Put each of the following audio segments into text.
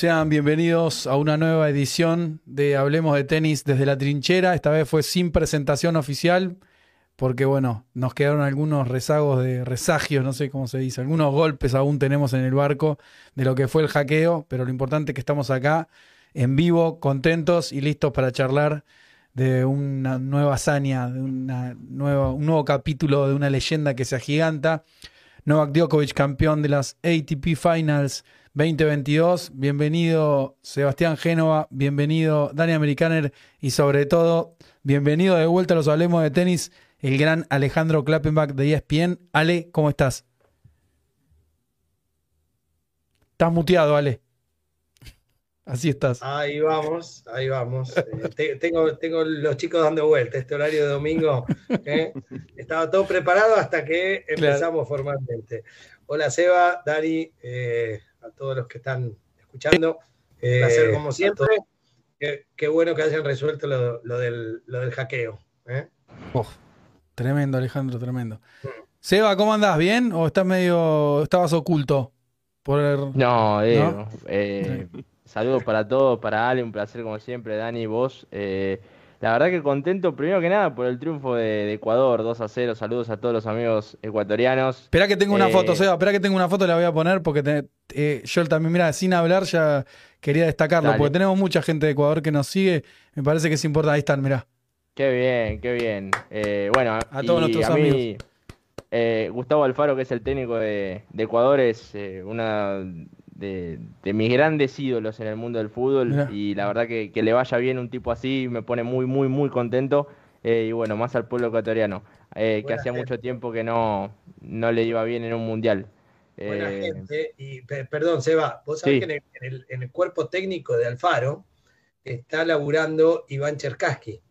Sean bienvenidos a una nueva edición de Hablemos de Tenis desde la trinchera. Esta vez fue sin presentación oficial, porque bueno, nos quedaron algunos rezagos de resagios, no sé cómo se dice, algunos golpes aún tenemos en el barco de lo que fue el hackeo, pero lo importante es que estamos acá en vivo, contentos y listos para charlar de una nueva hazaña, de una nueva, un nuevo capítulo de una leyenda que se agiganta. Novak Djokovic, campeón de las ATP Finals 2022. Bienvenido Sebastián Génova, bienvenido Dani Americaner y sobre todo, bienvenido de vuelta a los Hablemos de Tenis, el gran Alejandro Klappenbach de ESPN. Ale, ¿cómo estás? Estás muteado, Ale. Así estás. Ahí vamos, ahí vamos. Eh, tengo, tengo los chicos dando vuelta este horario de domingo. ¿eh? Estaba todo preparado hasta que empezamos formalmente. Hola Seba, Dani, eh, a todos los que están escuchando. Eh, placer como siempre. Qué, bueno que hayan resuelto lo, del, hackeo. ¿eh? tremendo, Alejandro, tremendo. Mm. Seba, ¿cómo andás? ¿Bien? ¿O estás medio. estabas oculto? Por No, Diego. Eh, saludos para todos, para Ale, un placer como siempre, Dani, vos. Eh, la verdad que contento, primero que nada, por el triunfo de, Ecuador, 2 a 0. Saludos a todos los amigos ecuatorianos. Espera que tengo una eh, foto, Seba, espera que tengo una foto, la voy a poner porque eh, yo también, mira, sin hablar ya quería destacarlo, porque tenemos mucha gente de Ecuador que nos sigue. Me parece que es importante. Ahí están, mirá. Qué bien, qué bien. Eh, bueno, a todos nuestros amigos. Gustavo Alfaro, que es el técnico de, de Ecuador, es una de, mis grandes ídolos en el mundo del fútbol. Y la verdad que, le vaya bien un tipo así me pone muy, muy, muy contento. Eh, y bueno, más al pueblo ecuatoriano, eh, que hacía mucho tiempo que no, no le iba bien en un mundial. Buena eh, gente, y perdón, Seba, vos sabés que en el, cuerpo técnico de Alfaro está laburando Iván Cherkaski,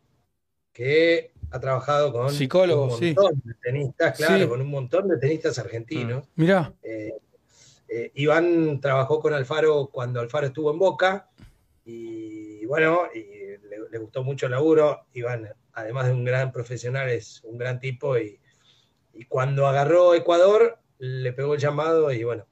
que ha trabajado con Psicólogos, un montón de tenistas, claro, con un montón de tenistas argentinos. Mira. Eh, Iván trabajó con Alfaro cuando Alfaro estuvo en Boca y bueno, le, gustó mucho el laburo. Iván, además de un gran profesional, es un gran tipo y, cuando agarró Ecuador, le pegó el llamado y bueno,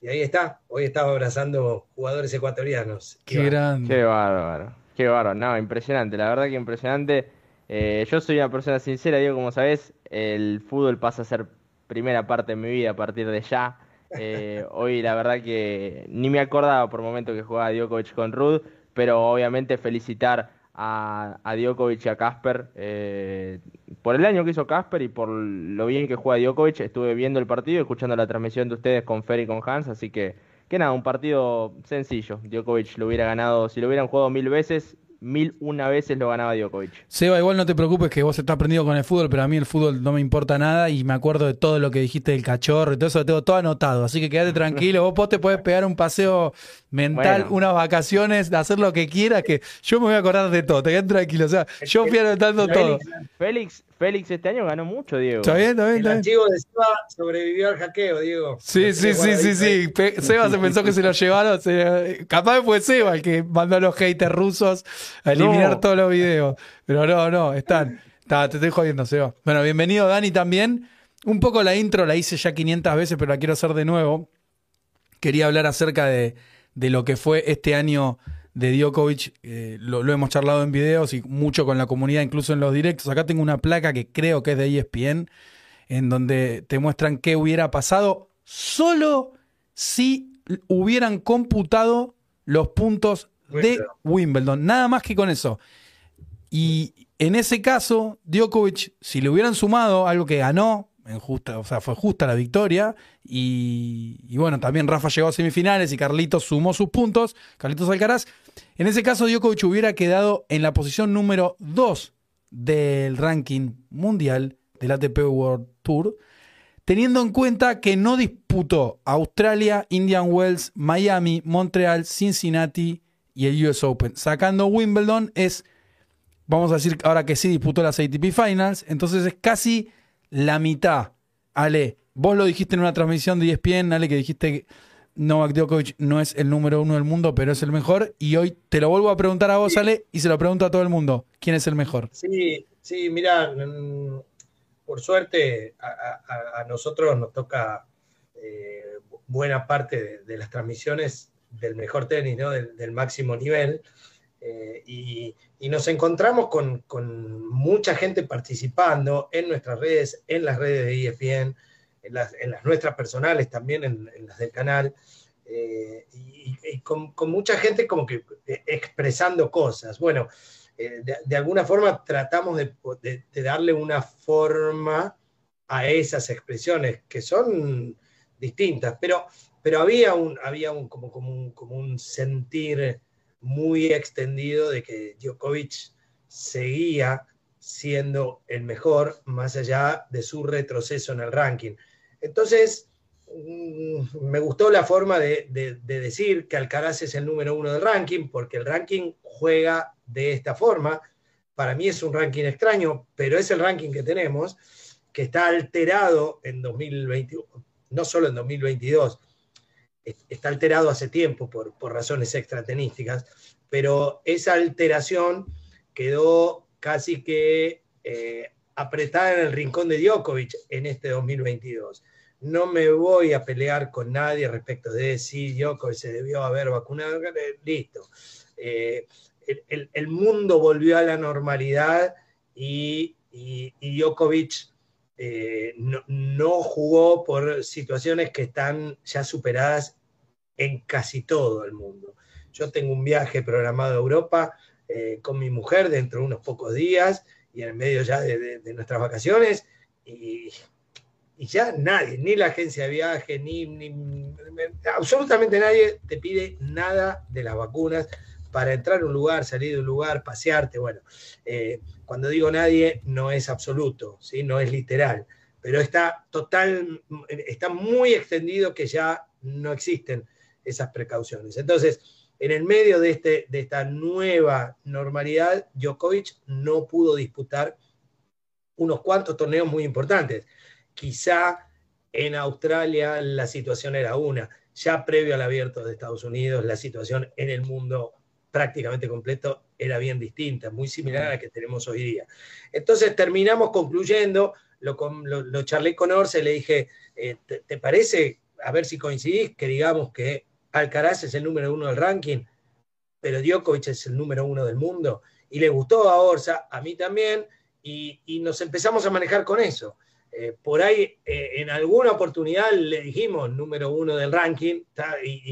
y ahí está. Hoy estaba abrazando jugadores ecuatorianos. Qué grande. Qué bárbaro. Qué bárbaro. No, impresionante. La verdad que impresionante. Eh, yo soy una persona sincera, digo, como sabes, el fútbol pasa a ser primera parte de mi vida a partir de ya. Eh, hoy la verdad que ni me acordaba por momento que jugaba Djokovic con Rud, pero obviamente felicitar a, Djokovic y a Casper eh, por el año que hizo Casper y por lo bien que juega Djokovic. Estuve viendo el partido escuchando la transmisión de ustedes con Fer y con Hans, así que que nada, un partido sencillo. Djokovic lo hubiera ganado, si lo hubieran jugado mil veces, mil una veces lo ganaba Djokovic. Seba, igual no te preocupes que vos estás aprendido con el fútbol, pero a mí el fútbol no me importa nada y me acuerdo de todo lo que dijiste del cachorro y todo eso, lo tengo todo anotado. Así que quédate tranquilo, vos, te puedes pegar un paseo mental, unas vacaciones, de hacer lo que quieras, que yo me voy a acordar de todo, te quedas tranquilo. O sea, yo fui anotando todo. Félix, Félix este año ganó mucho, Diego. Está bien, está bien. El archivo de Seba sobrevivió al hackeo, Diego. Sí, sí, sí, sí, sí. Seba se pensó que se lo llevaron. Capaz fue Seba el que mandó a los haters rusos a eliminar todos los videos. Pero no, no, están. te estoy jodiendo, Seba. Bueno, bienvenido, Dani, también. Un poco la intro la hice ya 500 veces, pero la quiero hacer de nuevo. Quería hablar acerca de, de lo que fue este año de Djokovic, eh, lo, hemos charlado en videos y mucho con la comunidad, incluso en los directos. Acá tengo una placa que creo que es de ESPN, en donde te muestran qué hubiera pasado solo si hubieran computado los puntos de Wimbledon. Nada más que con eso. Y en ese caso, Djokovic, si le hubieran sumado algo que ganó, en o sea, fue justa la victoria. Y, bueno, también Rafa llegó a semifinales y Carlitos sumó sus puntos. Carlitos Alcaraz. En ese caso, Djokovic hubiera quedado en la posición número 2 del ranking mundial del ATP World Tour, teniendo en cuenta que no disputó Australia, Indian Wells, Miami, Montreal, Cincinnati y el US Open. Sacando Wimbledon es, vamos a decir ahora que sí disputó las ATP Finals, entonces es casi la mitad. Ale, vos lo dijiste en una transmisión de ESPN, Ale, que dijiste que Novak Djokovic no es el número uno del mundo, pero es el mejor. Y hoy te lo vuelvo a preguntar a vos, Ale, y se lo pregunto a todo el mundo. ¿Quién es el mejor? Sí, sí, mira, mm, por suerte a, nosotros nos toca eh, buena parte de, las transmisiones del mejor tenis, ¿no? del, máximo nivel. Eh, y, nos encontramos con, mucha gente participando en nuestras redes, en las redes de ESPN, en las, nuestras personales también, en, las del canal, eh, y, con, mucha gente como que expresando cosas. Bueno, de, alguna forma tratamos de, darle una forma a esas expresiones que son distintas, pero, pero había, un, había un, como, un, como un sentir muy extendido de que Djokovic seguía siendo el mejor más allá de su retroceso en el ranking. Entonces, mm, me gustó la forma de, de, decir que Alcaraz es el número uno del ranking, porque el ranking juega de esta forma. Para mí es un ranking extraño, pero es el ranking que tenemos que está alterado en 2021, no solo en 2022, está alterado hace tiempo por, razones extratenísticas, pero esa alteración quedó casi que eh, apretada en el rincón de Djokovic en este 2022. No me voy a pelear con nadie respecto de si Djokovic se debió haber vacunado, listo. Eh, el, mundo volvió a la normalidad y, y, y Djokovic eh, no, jugó por situaciones que están ya superadas en casi todo el mundo. Yo tengo un viaje programado a Europa eh, con mi mujer dentro de unos pocos días y en el medio ya de, nuestras vacaciones y, ya nadie, ni la agencia de viaje, ni, absolutamente nadie te pide nada de las vacunas para entrar a un lugar, salir de un lugar, pasearte, bueno. Eh, cuando digo nadie, no es absoluto, ¿sí? no es literal, pero está total, está muy extendido que ya no existen esas precauciones. Entonces, en el medio de, este, de esta nueva normalidad, Djokovic no pudo disputar unos cuantos torneos muy importantes. Quizá en Australia la situación era una. Ya previo al abierto de Estados Unidos, la situación en el mundo prácticamente completo era bien distinta, muy similar a la que tenemos hoy día. Entonces terminamos concluyendo, lo, lo, charlé con Orce, le dije, eh, ¿te, parece, a ver si coincidís, que digamos que Alcaraz es el número uno del ranking, pero Djokovic es el número uno del mundo? Y le gustó a Orsa, a mí también, y, nos empezamos a manejar con eso. Eh, por ahí, eh, en alguna oportunidad le dijimos número uno del ranking.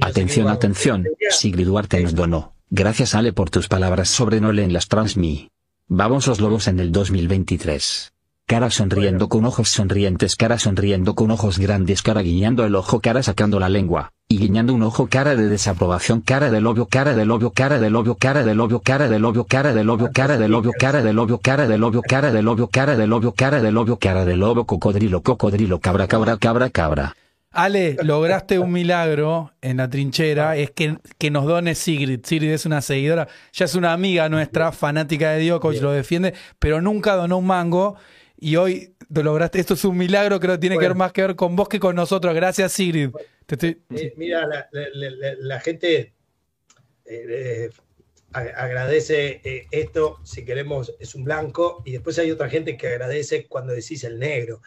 atención, atención, Sigrid Duarte nos donó. Gracias Ale por tus palabras sobre Nolan las Transmi. Vamos los lobos en el 2023. Cara sonriendo con ojos sonrientes, cara sonriendo con ojos grandes, cara guiñando el ojo, cara sacando la lengua, y guiñando un ojo, cara de desaprobación, cara del obvio, cara del obvio, cara del obvio, cara del obvio, cara del obvio, cara del obvio, cara del obvio, cara del obvio, cara del obvio, cara del obvio, cara del obvio, cara del obvio, cara del obvio, cocodrilo, cocodrilo, cabra, cabra, cabra, cabra. Ale, lograste un milagro en la trinchera, es que, que, nos done Sigrid. Sigrid es una seguidora, ya es una amiga nuestra, fanática de Djokovic, lo defiende, pero nunca donó un mango. Y hoy lo lograste. Esto es un milagro, creo que tiene que ver más que ver con vos que con nosotros. Gracias, Sigrid. Eh, mira, la, gente eh, eh, agradece esto, si queremos, es un blanco, y después hay otra gente que agradece cuando decís el negro.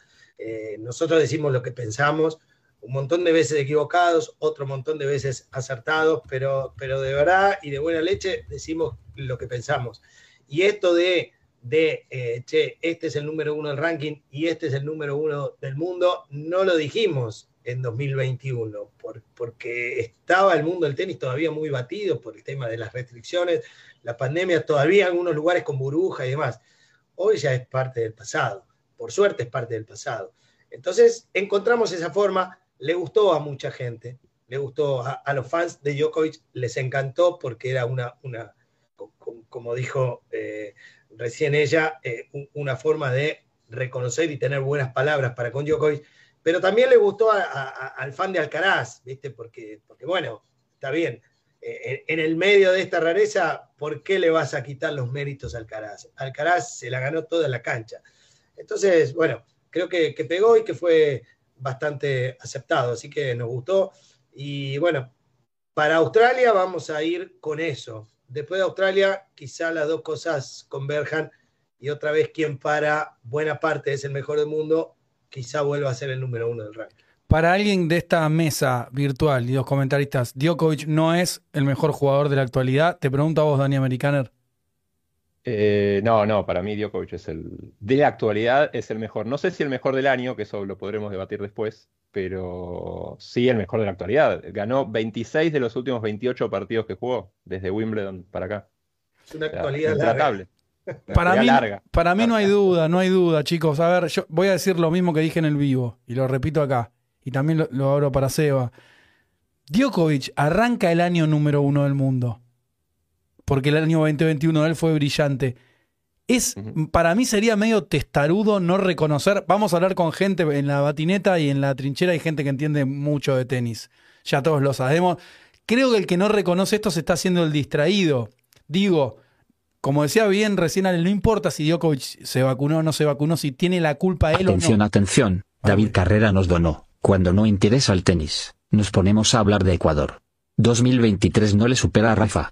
nosotros decimos lo que pensamos un montón de veces equivocados, otro montón de veces acertados, pero, pero de verdad y de buena leche decimos lo que pensamos. Y esto de, de eh, che, este es el número uno del ranking y este es el número uno del mundo, no lo dijimos en 2021, porque estaba el mundo del tenis todavía muy batido por el tema de las restricciones, la pandemia, todavía en algunos lugares con burbuja y demás. Hoy ya es parte del pasado, por suerte es parte del pasado. Entonces encontramos esa forma, le gustó a mucha gente, le gustó a, los fans de Djokovic, les encantó porque era una, una como dijo eh, recién ella, eh, una forma de reconocer y tener buenas palabras para con Djokovic, pero también le gustó al fan de Alcaraz, ¿viste? Porque, porque bueno, está bien. Eh, en el medio de esta rareza, ¿por qué le vas a quitar los méritos a Alcaraz? Alcaraz se la ganó toda la cancha. Entonces, bueno, creo que pegó y que fue bastante aceptado, así que nos gustó. Y bueno, para Australia vamos a ir con eso. Después de Australia, quizá las dos cosas converjan y otra vez quien para buena parte es el mejor del mundo, quizá vuelva a ser el número uno del ranking. Para alguien de esta mesa virtual y los comentaristas, Djokovic no es el mejor jugador de la actualidad. Te pregunto a vos, Dani Americaner. Eh, no, no, para mí Djokovic es el de la actualidad es el mejor. No sé si el mejor del año, que eso lo podremos debatir después, pero sí el mejor de la actualidad. Ganó 26 de los últimos 28 partidos que jugó desde Wimbledon para acá. Es una actualidad larga. Para mí, para mí no hay duda, no hay duda, chicos. A ver, yo voy a decir lo mismo que dije en el vivo y lo repito acá. Y también lo, abro para Seba. Djokovic arranca el año número uno del mundo. Porque el año 2021 de él fue brillante. Es, para mí sería medio testarudo no reconocer. Vamos a hablar con gente en la batineta y en la trinchera hay gente que entiende mucho de tenis. Ya todos lo sabemos. Creo que el que no reconoce esto se está haciendo el distraído. Digo, como decía bien recién, no importa si Djokovic se vacunó o no se vacunó, si tiene la culpa él atención, o no. Atención, atención. David Carrera nos donó. Cuando no interesa el tenis, nos ponemos a hablar de Ecuador. 2023 no le supera a Rafa.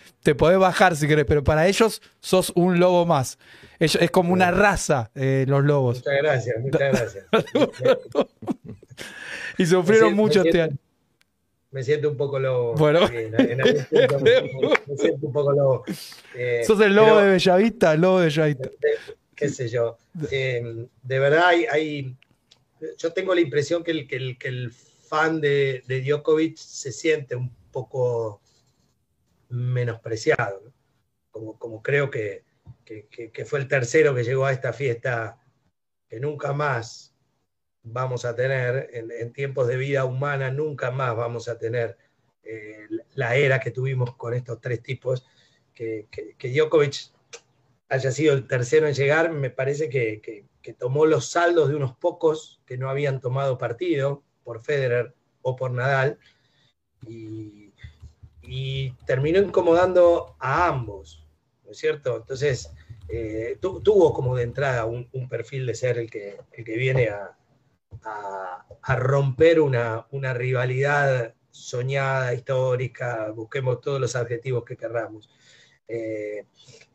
te podés bajar si querés, pero para ellos sos un lobo más. Es, como una raza, eh, los lobos. Muchas gracias, muchas gracias. y sufrieron mucho este año. Me siento un poco lobo. Bueno. me, siento un poco lobo. Eh, sos el lobo de Bellavista, el lobo de Bellavista. qué sé yo. Eh, de verdad hay, Yo tengo la impresión que el, que el, que el fan de, de Djokovic se siente un poco menospreciado, como, como creo que, que, fue el tercero que llegó a esta fiesta que nunca más vamos a tener, en, tiempos de vida humana, nunca más vamos a tener eh, la era que tuvimos con estos tres tipos, que, Djokovic haya sido el tercero en llegar, me parece que, que, tomó los saldos de unos pocos que no habían tomado partido por Federer o por Nadal, y, y terminó incomodando a ambos, ¿no es cierto? Entonces, eh, tuvo como de entrada un, perfil de ser el que, el que viene a, a, romper una, una, rivalidad soñada, histórica, busquemos todos los adjetivos que querramos. Eh,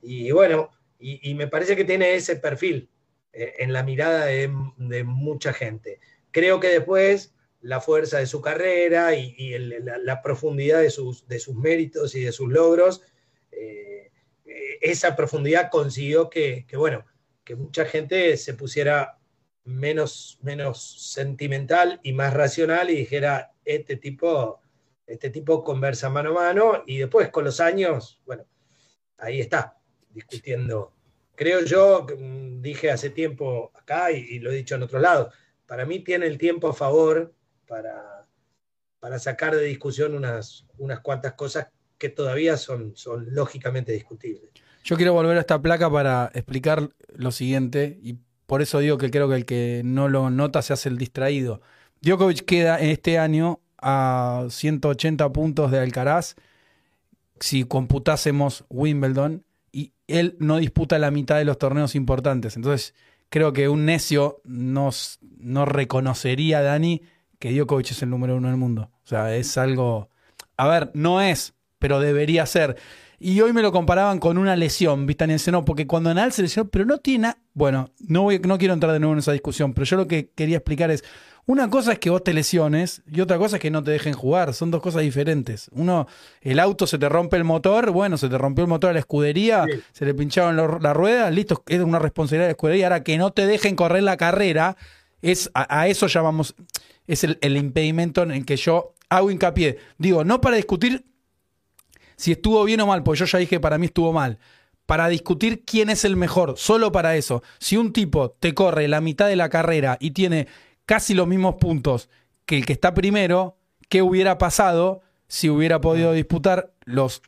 y bueno, y, me parece que tiene ese perfil eh, en la mirada de, de mucha gente. Creo que después la fuerza de su carrera y, la, profundidad de sus, méritos y de sus logros, eh, eh, esa profundidad consiguió que, bueno, que mucha gente se pusiera menos, menos sentimental y más racional y dijera, este tipo, este tipo conversa mano a mano y después con los años, bueno, ahí está, discutiendo. Creo yo, mm, dije hace tiempo acá y, y lo he dicho en otro lado, para mí tiene el tiempo a favor para, para sacar de discusión unas, unas cuantas cosas que todavía son, son lógicamente discutibles. Yo quiero volver a esta placa para explicar lo siguiente, y por eso digo que creo que el que no lo nota se hace el distraído. Djokovic queda en este año a 180 puntos de Alcaraz si computásemos Wimbledon y él no disputa la mitad de los torneos importantes. Entonces, creo que un necio nos, no reconocería, Dani, que Djokovic es el número uno del mundo. O sea, es algo. A ver, no es, pero debería ser. Y hoy me lo comparaban con una lesión, ¿viste? No, porque cuando Nadal se lesionó, pero no tiene. Bueno, no, voy, no quiero entrar de nuevo en esa discusión, pero yo lo que quería explicar es: una cosa es que vos te lesiones y otra cosa es que no te dejen jugar. Son dos cosas diferentes. Uno, el auto se te rompe el motor, bueno, se te rompió el motor a la escudería, se le pincharon las ruedas, listo, es una responsabilidad de la escudería. Ahora que no te dejen correr la carrera, es a, a eso llamamos es el, impedimento en el que yo hago hincapié. Digo, no para discutir si estuvo bien o mal, porque yo ya dije para mí estuvo mal. Para discutir quién es el mejor, solo para eso. Si un tipo te corre la mitad de la carrera y tiene casi los mismos puntos que el que está primero, ¿qué hubiera pasado si hubiera podido disputar los...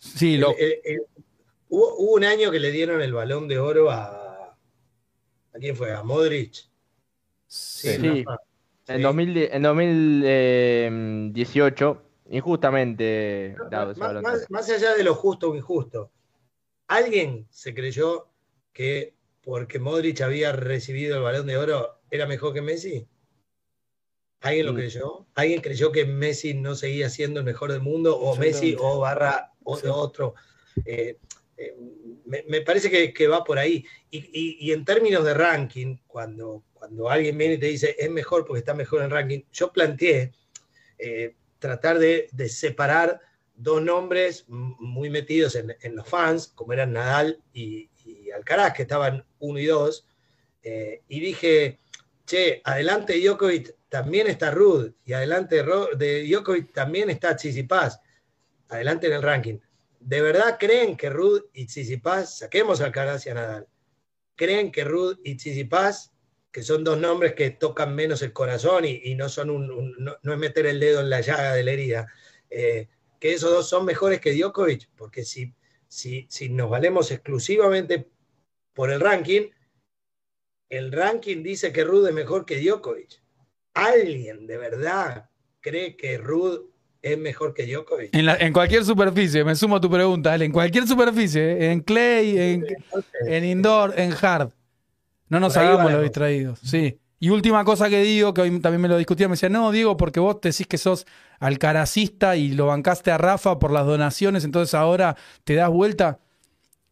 sí, lo... hubo, un año que le dieron el balón de oro a... ¿A quién fue? ¿A Modric? Sí. En, 2018, injustamente más, allá de lo justo o injusto, alguien se creyó que porque Modric había recibido el balón de oro era mejor que Messi. ¿Alguien lo mm. creyó? ¿Alguien creyó que Messi no seguía siendo el mejor del mundo? ¿O Messi o barra o otro? Eh, eh, me, parece que, va por ahí. Y, en términos de ranking, cuando, cuando alguien viene y te dice es mejor porque está mejor en ranking, yo planteé eh, tratar de, separar dos nombres muy metidos en, los fans, como eran Nadal y, Alcaraz, que estaban uno y dos, y dije, che, adelante Djokovic también está Rud, y adelante de Djokovic también está Tsitsipas, adelante en el ranking. ¿De verdad creen que Rud y Tsitsipas, saquemos al Alcaraz y a Nadal, creen que Rud y Tsitsipas, que son dos nombres que tocan menos el corazón y, no son un, no, es meter el dedo en la llaga de la herida, eh, que esos dos son mejores que Djokovic? Porque si, si, si nos valemos exclusivamente por el ranking, el ranking dice que Rud es mejor que Djokovic. ¿Alguien de verdad cree que Rud es mejor que Djokovic? En, cualquier superficie, me sumo a tu pregunta, en cualquier superficie, en clay, en, indoor, en hard. No nos hagamos los distraídos, sí. Y última cosa que digo, que hoy también me lo discutía, me decía, no, Diego, porque vos te decís que sos alcaracista y lo bancaste a Rafa por las donaciones, entonces ahora te das vuelta.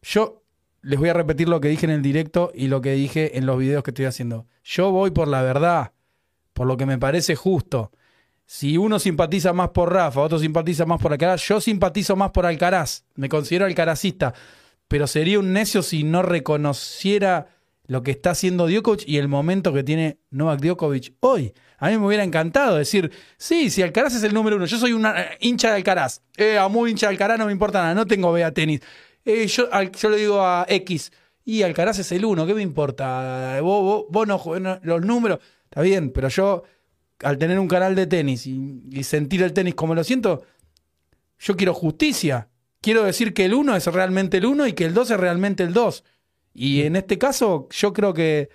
Yo les voy a repetir lo que dije en el directo y lo que dije en los videos que estoy haciendo. Yo voy por la verdad, por lo que me parece justo. Si uno simpatiza más por Rafa, otro simpatiza más por Alcaraz, yo simpatizo más por Alcaraz, me considero alcarazista, pero sería un necio si no reconociera lo que está haciendo Djokovic y el momento que tiene Novak Djokovic hoy. A mí me hubiera encantado decir, sí, si Alcaraz es el número uno, yo soy una eh, hincha de Alcaraz, eh, a muy hincha de Alcaraz no me importa nada, no tengo vea tenis, eh, yo, yo, le digo a X, y Alcaraz es el uno, ¿qué me importa? Vos, vos, no, los números, está bien, pero yo, al tener un canal de tenis y, sentir el tenis como lo siento, yo quiero justicia. Quiero decir que el uno es realmente el uno y que el dos es realmente el dos. Y en este caso, yo creo que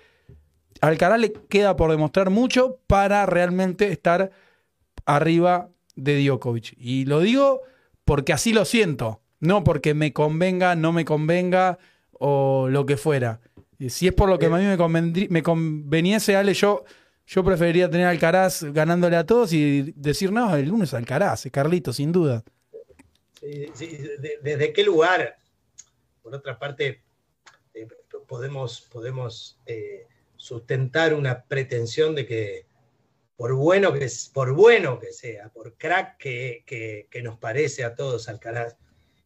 al Alcaraz le queda por demostrar mucho para realmente estar arriba de Djokovic. Y lo digo porque así lo siento. No porque me convenga, no me convenga o lo que fuera. Si es por lo que a mí me, me conveniese, Ale, yo, yo preferiría tener Alcaraz ganándole a todos y decir, no, el uno es Alcaraz, es Carlito, sin duda. ¿Desde qué lugar? Por otra parte, eh, podemos, podemos eh, sustentar una pretensión de que por bueno que, por bueno que sea, por crack que, que nos parece a todos Alcaraz,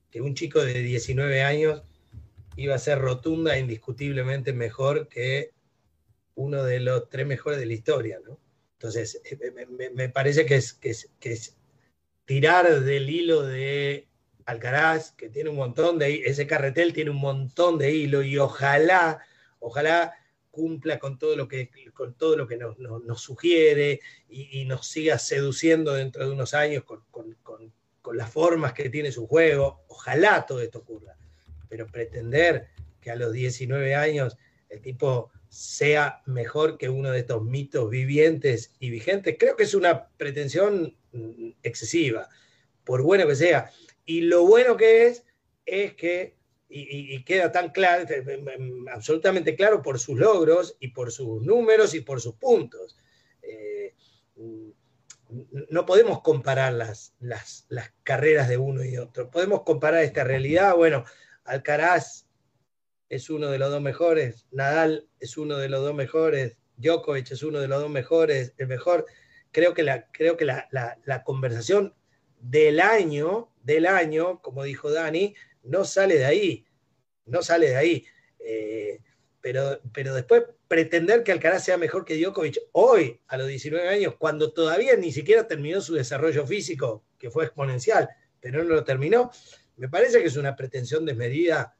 que un chico de 19 años iba a ser rotunda e indiscutiblemente mejor que uno de los tres mejores de la historia, ¿no? Entonces, eh, me, parece que es, tirar del hilo de Alcaraz, que tiene un montón de, ese carretel tiene un montón de hilo y ojalá, ojalá cumpla con todo lo que, con todo lo que nos, sugiere y, nos siga seduciendo dentro de unos años con, con las formas que tiene su juego. Ojalá todo esto ocurra. Pero pretender que a los 19 años el tipo sea mejor que uno de estos mitos vivientes y vigentes, creo que es una pretensión mm, excesiva, por bueno que sea. Y lo bueno que es, es que, y, queda tan claro, eh, eh, mm, absolutamente claro por sus logros y por sus números y por sus puntos. Eh, mm, no podemos comparar las, las, carreras de uno y otro. Podemos comparar esta realidad. Bueno, Alcaraz es uno de los dos mejores, Nadal es uno de los dos mejores, Djokovic es uno de los dos mejores, el mejor. Creo que la, creo que la, conversación del año, del año, como dijo Dani, no sale de ahí. No sale de ahí. Eh, pero, pero después pretender que Alcaraz sea mejor que Djokovic hoy, a los 19 años, cuando todavía ni siquiera terminó su desarrollo físico, que fue exponencial, pero no lo terminó, me parece que es una pretensión desmedida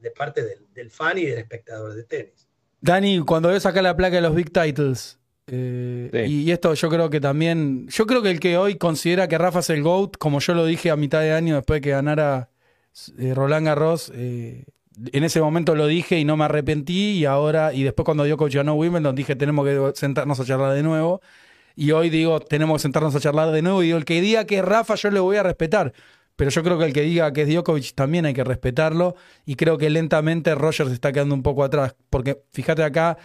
de, parte del, fan y del espectador de tenis. Dani, cuando ves acá la placa de los Big Titles, eh, y esto yo creo que también, yo creo que el que hoy considera que Rafa es el GOAT, como yo lo dije a mitad de año después de que ganara eh, Roland Garros, eh, en ese momento lo dije y no me arrepentí y ahora, y después cuando Djokovic ganó Wimbledon dije tenemos que sentarnos a charlar de nuevo. Y hoy digo, tenemos que sentarnos a charlar de nuevo. Y digo, el que diga que es Rafa, yo le voy a respetar. Pero yo creo que el que diga que es Djokovic también hay que respetarlo. Y creo que lentamente Roger se está quedando un poco atrás. Porque fíjate acá,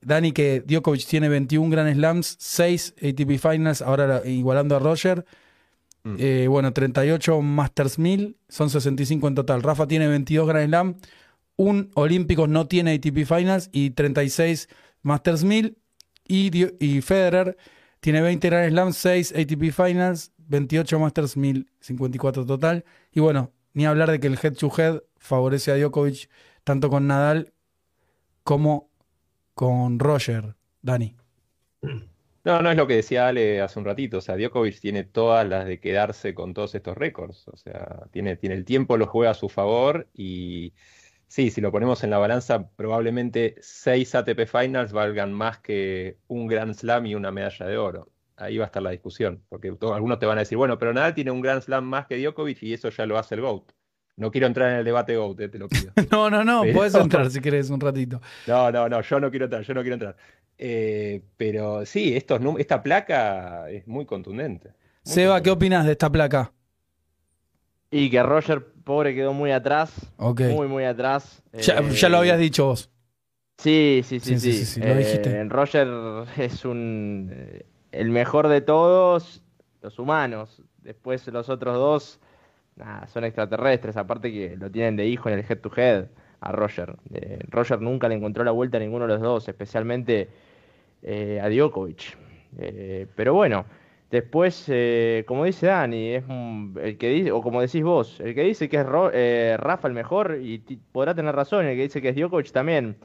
Dani, que Djokovic tiene 21 Grand Slams, 6 ATP Finals, ahora igualando a Roger. Mm. Eh, bueno, 38 Masters 1000, son 65 en total. Rafa tiene 22 Grand Slam, un Olímpicos no tiene ATP Finals y 36 Masters 1000. Y, y Federer tiene 20 Grand Slam, 6 ATP Finals, 28 Masters 1054 total. Y bueno, ni hablar de que el head to head favorece a Djokovic tanto con Nadal como con Roger, Dani. No, no es lo que decía Ale hace un ratito. O sea, Djokovic tiene todas las de quedarse con todos estos récords. O sea, tiene, tiene el tiempo, lo juega a su favor y sí, si lo ponemos en la balanza, probablemente seis ATP Finals valgan más que un Grand Slam y una medalla de oro. Ahí va a estar la discusión, porque algunos te van a decir, bueno, pero Nadal tiene un Grand Slam más que Djokovic y eso ya lo hace el GOAT. No quiero entrar en el debate GOAT, eh, te lo pido. no, no, no, puedes entrar si querés un ratito. No, no, no, yo no quiero entrar, yo no quiero entrar. Eh, pero sí, estos, esta placa es muy contundente. Seba, ¿qué opinas de esta placa? Y que Roger, pobre, quedó muy atrás. Muy, muy atrás. Ya, lo habías dicho vos. Sí, sí, sí, sí. lo dijiste. Eh, Roger es un eh, el mejor de todos, los humanos. Después los otros dos son extraterrestres, aparte que lo tienen de hijo en el head to head a Roger. Eh, Roger nunca le encontró la vuelta a ninguno de los dos, especialmente a Djokovic. pero bueno, Después, eh, como dice Dani, es el que dice, o como decís vos, el que dice que es eh, Rafa el mejor, y podrá tener razón, el que dice que es Djokovic también.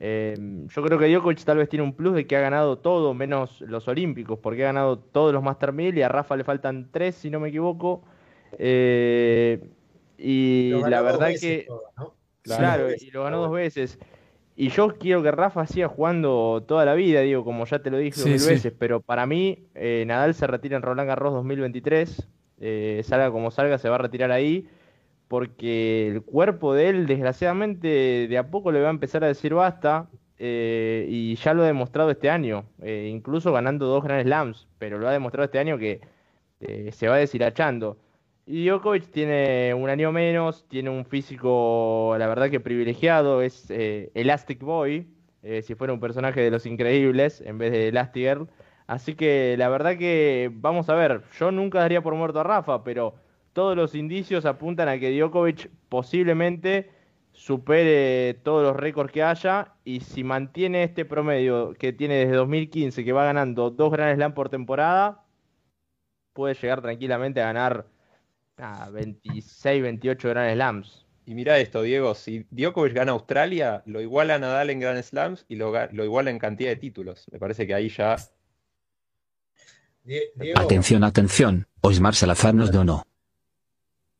Eh, yo creo que Djokovic tal vez tiene un plus de que ha ganado todo, menos los Olímpicos, porque ha ganado todos los Master 1000 y a Rafa le faltan tres, si no me equivoco. y la verdad que... Claro, y lo ganó dos veces. Y yo quiero que Rafa siga jugando toda la vida, digo, como ya te lo dije mil veces, pero para mí eh, Nadal se retira en Roland Garros 2023, eh, salga como salga, se va a retirar ahí, porque el cuerpo de él, desgraciadamente, de a poco le va a empezar a decir basta, eh, y ya lo ha demostrado este año, incluso ganando dos Grand Slams, pero lo ha demostrado este año que se va deshilachando. Y Djokovic tiene un año menos, tiene un físico, la verdad que privilegiado, es eh, Elastic Boy, eh, si fuera un personaje de Los Increíbles en vez de Elastigirl. Así que la verdad que vamos a ver, yo nunca daría por muerto a Rafa, pero todos los indicios apuntan a que Djokovic posiblemente supere todos los récords que haya y si mantiene este promedio que tiene desde 2015, que va ganando dos Grand Slam por temporada, puede llegar tranquilamente a ganar 26, 28 Grand Slams. Y mira esto, Diego, si Djokovic gana Australia, lo iguala a Nadal en Grand Slams y lo, iguala en cantidad de títulos. Me parece que ahí ya... Atención, atención, Osmar Salazar nos donó.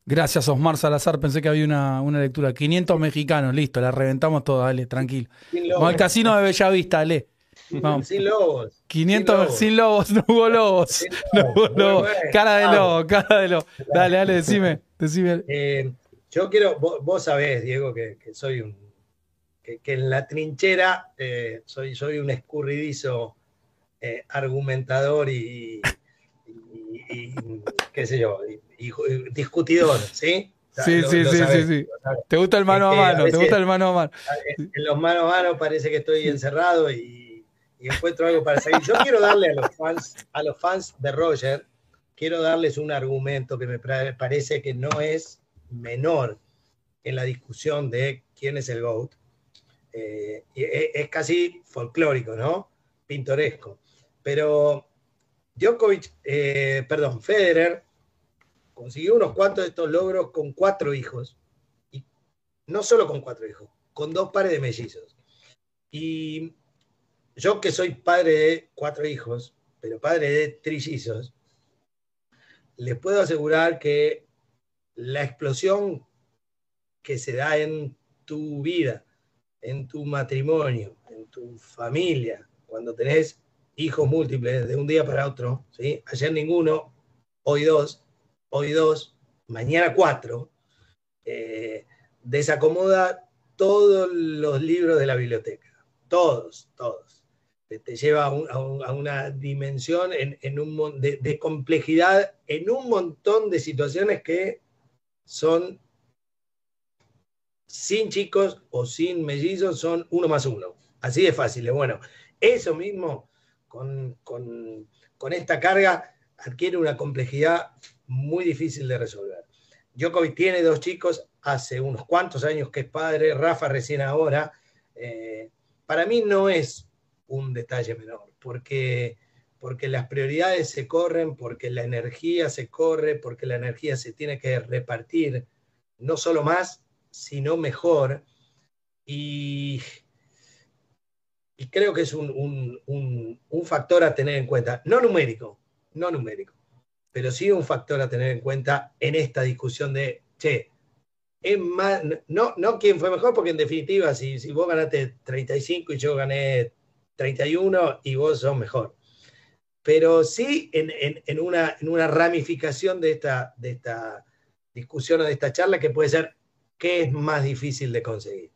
Gracias, Osmar Salazar. Pensé que había una, lectura. 500 mexicanos, listo, la reventamos toda, dale, tranquilo. Como el casino de Bellavista, dale. Sin lobos. 500 sin lobos, no hubo lobos. No hubo lobos. Cara de lobo, cara de lobo. Dale, dale, decime. decime. Eh, yo quiero, vos, sabés, Diego, que, soy un. Que, en la trinchera eh, soy, soy un escurridizo eh, argumentador y, qué sé yo, y, discutidor, ¿sí? Sí, sí, sí, sí, sí. Te gusta el mano a mano, te gusta el mano a mano. En los mano a mano parece que estoy encerrado y encuentro algo para seguir. Yo quiero darle a los fans, a los fans de Roger, quiero darles un argumento que me parece que no es menor en la discusión de quién es el GOAT. Eh, e, es casi folclórico, ¿no? Pintoresco. Pero Djokovic, eh, perdón, Federer consiguió unos cuantos de estos logros con cuatro hijos. Y no solo con cuatro hijos, con dos pares de mellizos. Y yo que soy padre de cuatro hijos, pero padre de trillizos, les puedo asegurar que la explosión que se da en tu vida, en tu matrimonio, en tu familia, cuando tenés hijos múltiples de un día para otro, ¿sí? ayer ninguno, hoy dos, hoy dos, mañana cuatro, eh, desacomoda todos los libros de la biblioteca. Todos, todos. Te, lleva a, una dimensión en, un, de, complejidad en un montón de situaciones que son sin chicos o sin mellizos, son uno más uno. Así de fácil. Bueno, eso mismo con, con esta carga adquiere una complejidad muy difícil de resolver. Djokovic tiene dos chicos, hace unos cuantos años que es padre, Rafa recién ahora. Eh, para mí no es un detalle menor, porque, porque las prioridades se corren, porque la energía se corre, porque la energía se tiene que repartir, no solo más, sino mejor. Y, creo que es un, un factor a tener en cuenta, no numérico, no numérico, pero sí un factor a tener en cuenta en esta discusión de, che, es más, no, no quién fue mejor, porque en definitiva, si, si vos ganaste 35 y yo gané 31 y vos sos mejor. Pero sí en, una, en una ramificación de esta, de esta discusión o de esta charla que puede ser qué es más difícil de conseguir.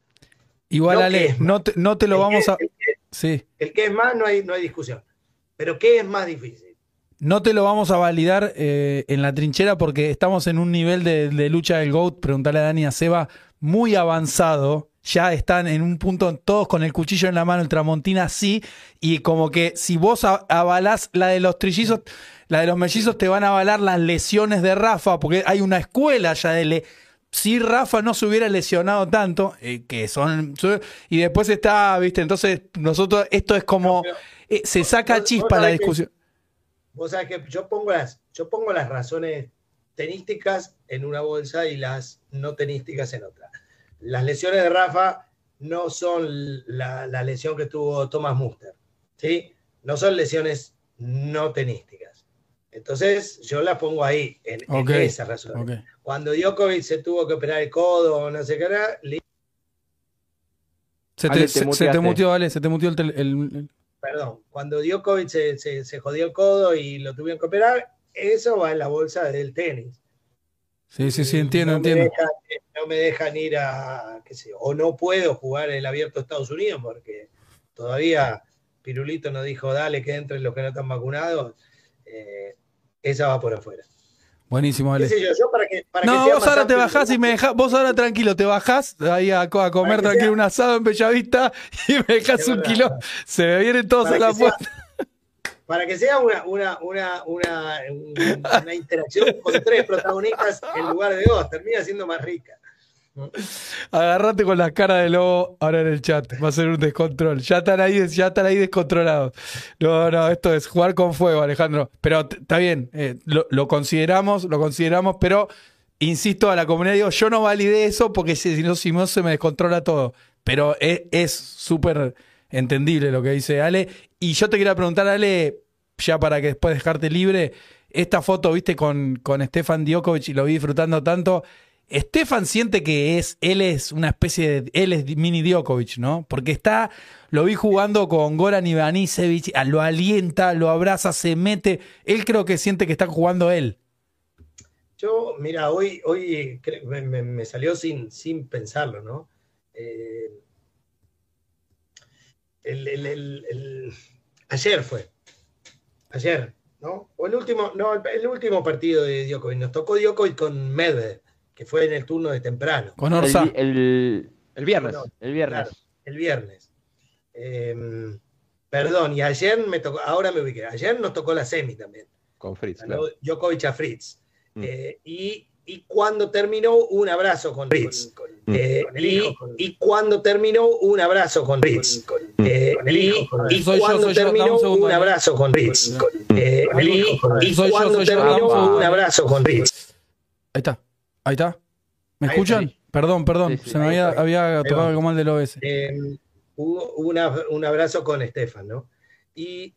Igual, Ale, no te, no te lo vamos a... El que, sí. el que es más no hay, no hay discusión. Pero ¿qué es más difícil? No te lo vamos a validar eh, en la trinchera porque estamos en un nivel de, lucha del GOAT, preguntarle a Dani a Seba, muy avanzado. Ya están en un punto todos con el cuchillo en la mano, el Tramontina sí, y como que si vos avalás la de los trillizos, la de los mellizos, te van a avalar las lesiones de Rafa, porque hay una escuela ya de... Le si Rafa no se hubiera lesionado tanto, eh, que son. Y después está, viste, entonces nosotros, esto es como. Eh, se saca chispa la discusión. Vos sabés que yo pongo las, yo pongo las razones tenísticas en una bolsa y las no tenísticas en otra. Las lesiones de Rafa no son la, lesión que tuvo Thomas Muster, ¿sí? No son lesiones no tenísticas. Entonces, yo las pongo ahí, en, esa razón. Cuando Djokovic se tuvo que operar el codo o no sé qué era, se te, se, te mutió, Ale, se te mutió el, perdón, cuando Djokovic se, se, se, jodió el codo y lo tuvieron que operar, eso va en la bolsa del tenis. Sí, sí, sí, entiendo, entiendo. no me dejan ir a, qué sé, o no puedo jugar el abierto de Estados Unidos porque todavía Pirulito nos dijo, dale, que entre los que no están vacunados. Eh, esa va por afuera. Buenísimo, Ale. para que, no, vos ahora te bajás y me dejás, vos ahora tranquilo, te bajás ahí a, comer tranquilo un asado en Bellavista y me dejás un kilo. Se me vienen todos a la puerta. Para que sea una, una, una, una, interacción con tres protagonistas en lugar de dos, termina siendo más rica. Agarrate con la cara de lobo ahora en el chat. Va a ser un descontrol. Ya están ahí, ya están ahí descontrolados. No, no, esto es jugar con fuego, Alejandro. Pero está bien, eh, lo, consideramos, lo consideramos, pero insisto a la comunidad, digo, yo no validé eso porque si no, si no se me descontrola todo. Pero es súper entendible lo que dice Ale. Y yo te quería preguntar, Ale, ya para que después dejarte libre, esta foto, viste, con, con Stefan Djokovic y lo vi disfrutando tanto. Stefan siente que es, él es una especie de, él es mini Djokovic, ¿no? Porque está, lo vi jugando con Goran Ivanisevic, lo alienta, lo abraza, se mete. Él creo que siente que está jugando él. Yo, mira, hoy, hoy me, salió sin, sin pensarlo, ¿no? Eh, ayer fue, ayer, ¿no? O el último, no, el último partido de Djokovic. Nos tocó Djokovic con Medvedev que fue en el turno de temprano. Con Orsa. El, viernes. el viernes. el viernes. Em, perdón, y ayer me tocó, ahora me ubiqué, ayer nos tocó la semi también. Con Fritz. Claro. Djokovic a Fritz. Mm. Eh, y, y, cuando terminó, un abrazo con Fritz. Mm. Eh, y, y, cuando terminó, un abrazo con Fritz. Eh, y, y cuando terminó, un abrazo con Fritz. y cuando terminó, un abrazo con Fritz. Ahí está. Ahí está. ¿Me escuchan? Perdón, perdón. Se me había, había tocado algo mal del OS. Eh, hubo un abrazo con Estefan, ¿no? Y,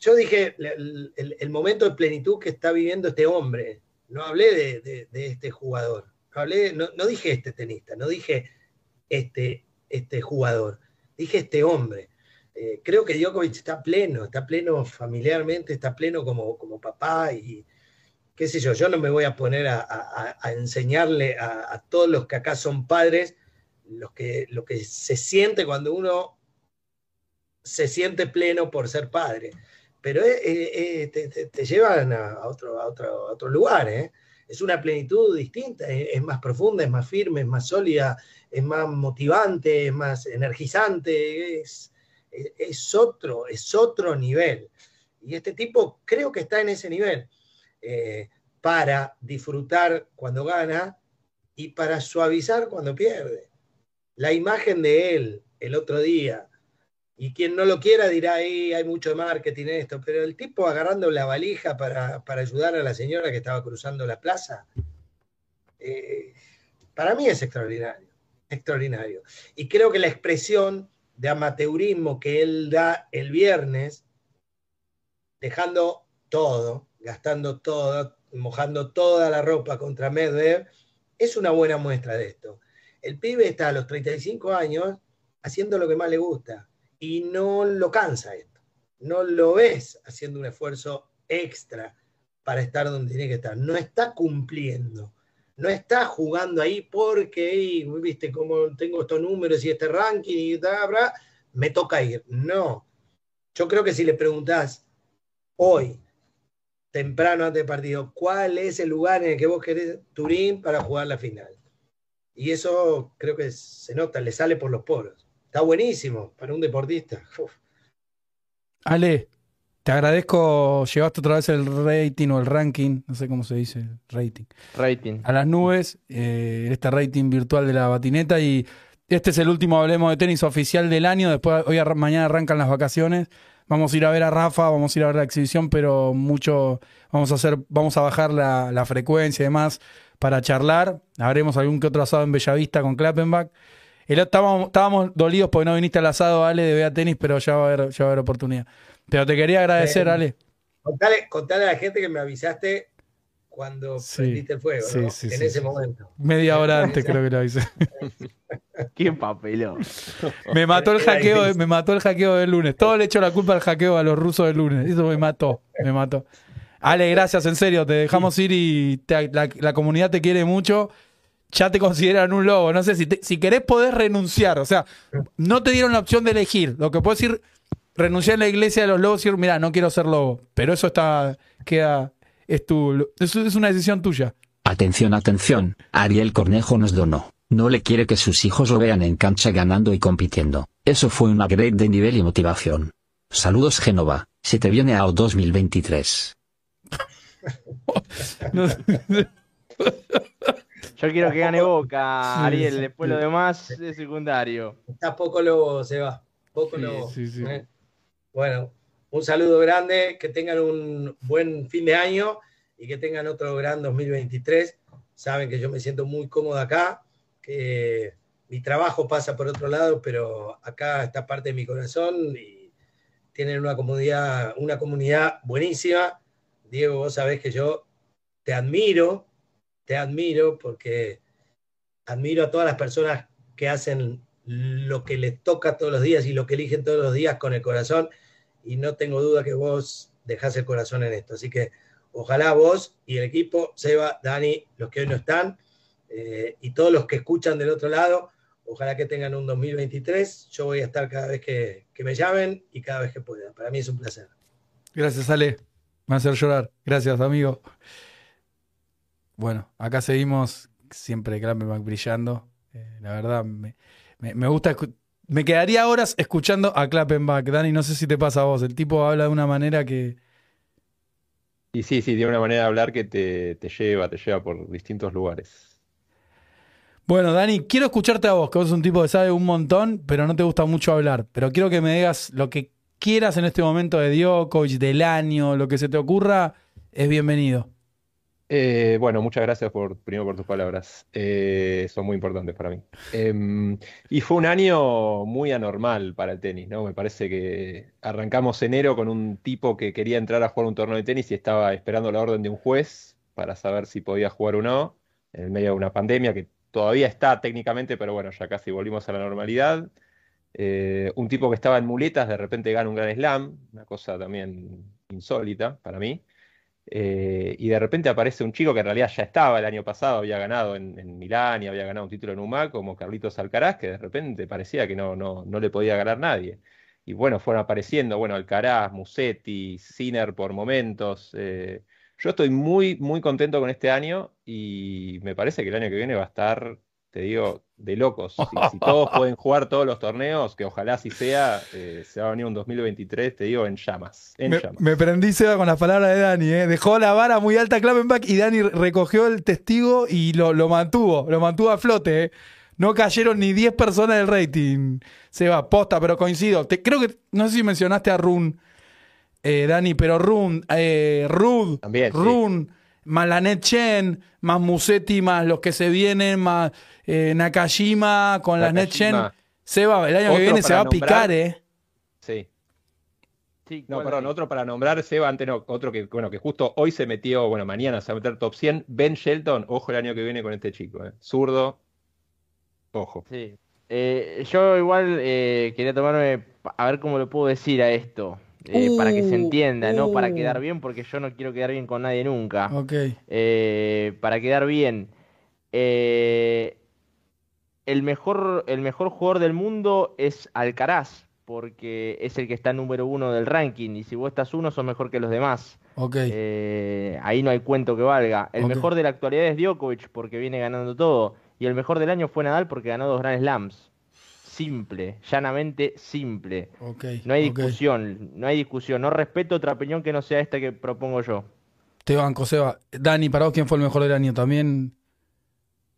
yo dije, el, momento de plenitud que está viviendo este hombre. No hablé de, este jugador. No, hablé, no, dije este tenista, no dije este, este jugador. Dije este hombre. Eh, creo que Djokovic está pleno, está pleno familiarmente, está pleno como, como papá y, qué sé yo, yo no me voy a poner a, enseñarle a, todos los que acá son padres que, lo que se siente cuando uno se siente pleno por ser padre. Pero te, llevan a, otro, a, otro, a otro lugar, es una plenitud distinta, es, más profunda, es más firme, es más sólida, es más motivante, es más energizante, otro, es otro nivel. Y este tipo creo que está en ese nivel eh, para disfrutar cuando gana y para suavizar cuando pierde. La imagen de él el otro día, y quien no lo quiera dirá, ahí hay mucho marketing en esto, pero el tipo agarrando la valija para, ayudar a la señora que estaba cruzando la plaza, eh, para mí es extraordinario, extraordinario. Y creo que la expresión de amateurismo que él da el viernes, dejando todo, gastando todo, mojando toda la ropa contra Medvedev, es una buena muestra de esto. El pibe está a los 35 años haciendo lo que más le gusta y no lo cansa esto. No lo ves haciendo un esfuerzo extra para estar donde tiene que estar. No está cumpliendo. No está jugando ahí porque, viste, como tengo estos números y este ranking y tal, me toca ir. No. Yo creo que si le preguntás hoy, temprano antes del partido, ¿cuál es el lugar en el que vos querés Turín para jugar la final? Y eso creo que se nota, le sale por los poros. Está buenísimo para un deportista. Ale, te agradezco. Llevaste otra vez el rating o el ranking, no sé cómo se dice, rating. Rating. A las nubes, eh, este rating virtual de la batineta. Y este es el último Hablemos de Tenis oficial del año. Después, hoy mañana arrancan las vacaciones. Vamos a ir a ver a Rafa, vamos a ir a ver la exhibición, pero mucho vamos a hacer, vamos a bajar la, la frecuencia y demás para charlar. Haremos algún que otro asado en Bellavista con Klappenbach estábamos, dolidos porque no viniste al asado, Ale, de Vea Tenis, pero ya va a haber, ya va a haber oportunidad. Pero te quería agradecer, Ale. Contale, a la gente que me avisaste cuando prendiste el fuego, en ese momento. Media hora antes creo que lo avisé. Qué papelón. Me mató el hackeo, me mató el hackeo del lunes. Todo le echo la culpa al hackeo a los rusos del lunes. Eso me mató, me mató. Ale, gracias, en serio, te dejamos ir y la comunidad te quiere mucho ya te consideran un lobo. No sé, si, si querés podés renunciar. O sea, no te dieron la opción de elegir. Lo que puedes decir, renunciar a la iglesia de los lobos y decir, mira, no quiero ser lobo. Pero eso está, queda, es, tu, es una decisión tuya. Atención, atención, Ariel Cornejo nos donó. No le quiere que sus hijos lo vean en cancha ganando y compitiendo. Eso fue una upgrade de nivel y motivación. Saludos Genova, se te viene a 2023. Yo quiero que gane Boca, Ariel. Después lo demás es secundario. Está poco lobo, se va. Poco lobo. ¿eh? Bueno, un saludo grande. Que tengan un buen fin de año y que tengan otro gran 2023. Saben que yo me siento muy cómodo acá, que mi trabajo pasa por otro lado, pero acá está parte de mi corazón y tienen una comunidad, una comunidad buenísima. Diego, vos sabés que yo te admiro, te admiro porque admiro a todas las personas que hacen lo que les toca todos los días y lo que eligen todos los días con el corazón y no tengo duda que vos dejás el corazón en esto. Así que ojalá vos y el equipo, Seba, Dani, los que hoy no están eh, y todos los que escuchan del otro lado, ojalá que tengan un 2023. Yo voy a estar cada vez que, que me llamen y cada vez que puedan. Para mí es un placer. Gracias, Ale. Me va a hacer llorar. Gracias, amigo. Bueno, acá seguimos siempre Klappenbach brillando. Eh, la verdad, me, me, gusta. Me quedaría horas escuchando a Klappenbach, Dani. No sé si te pasa a vos. El tipo habla de una manera que. Y sí, sí, tiene una manera de hablar que te, te lleva, te lleva por distintos lugares. Bueno, Dani, quiero escucharte a vos, que vos sos un tipo que sabe un montón, pero no te gusta mucho hablar. Pero quiero que me digas lo que quieras en este momento de Djokovic, del año, lo que se te ocurra, es bienvenido. Eh, bueno, muchas gracias por, primero por tus palabras. Eh, son muy importantes para mí. Em, y fue un año muy anormal para el tenis, ¿no? Me parece que arrancamos enero con un tipo que quería entrar a jugar un torneo de tenis y estaba esperando la orden de un juez para saber si podía jugar o no, en medio de una pandemia que todavía está técnicamente, pero bueno, ya casi volvimos a la normalidad. Eh, un tipo que estaba en muletas, de repente gana un gran slam, una cosa también insólita para mí. Eh, y de repente aparece un chico que en realidad ya estaba el año pasado, había ganado en, Milán y había ganado un título en UMAC, como Carlitos Alcaraz, que de repente parecía que no, no, no le podía ganar nadie. Y bueno, fueron apareciendo, bueno, Alcaraz, Musetti, Sinner por momentos. Eh, yo estoy muy, muy contento con este año y me parece que el año que viene va a estar te digo, de locos. Si, todos pueden jugar todos los torneos, que ojalá así sea, eh, se va a venir un 2023, te digo, en llamas. me, prendí Seba con las palabras de Dani, ¿eh? dejó la vara muy alta Klappenbach y Dani recogió el testigo y lo, mantuvo, lo mantuvo a flote. ¿eh? No cayeron ni 10 personas del rating. Seba, posta, pero coincido. Te, creo que, no sé si mencionaste a Run, Dani, pero Run, Rud, También, Run, más la Chen, más Musetti, más los que se vienen, más eh, Nakajima con las NetGen. Seba, el año que viene se va a picar, ¿eh? Sí. no, perdón, otro para nombrar, Seba, antes no, otro que, bueno, que justo hoy se metió, bueno, mañana se va a meter top 100, Ben Shelton, ojo el año que viene con este chico, ¿eh? Zurdo, ojo. Sí. Eh, yo igual eh, quería tomarme, a ver cómo lo puedo decir a esto. Para que se uh, entienda, no para uh. quedar bien, porque yo no quiero quedar bien con nadie nunca. Ok. para quedar bien. Eh, el mejor, el mejor jugador del mundo es Alcaraz, porque es el que está número uno del ranking, y si vos estás uno, sos mejor que los demás. Okay. Eh, ahí no hay cuento que valga. El mejor de la actualidad es Djokovic, porque viene ganando todo. Y el mejor del año fue Nadal, porque ganó dos Grand Slams. Simple, llanamente simple. Okay. No hay discusión, no hay discusión. No respeto otra opinión que no sea esta que propongo yo. Te banco, Seba. Dani, para vos, ¿quién fue el mejor del año? También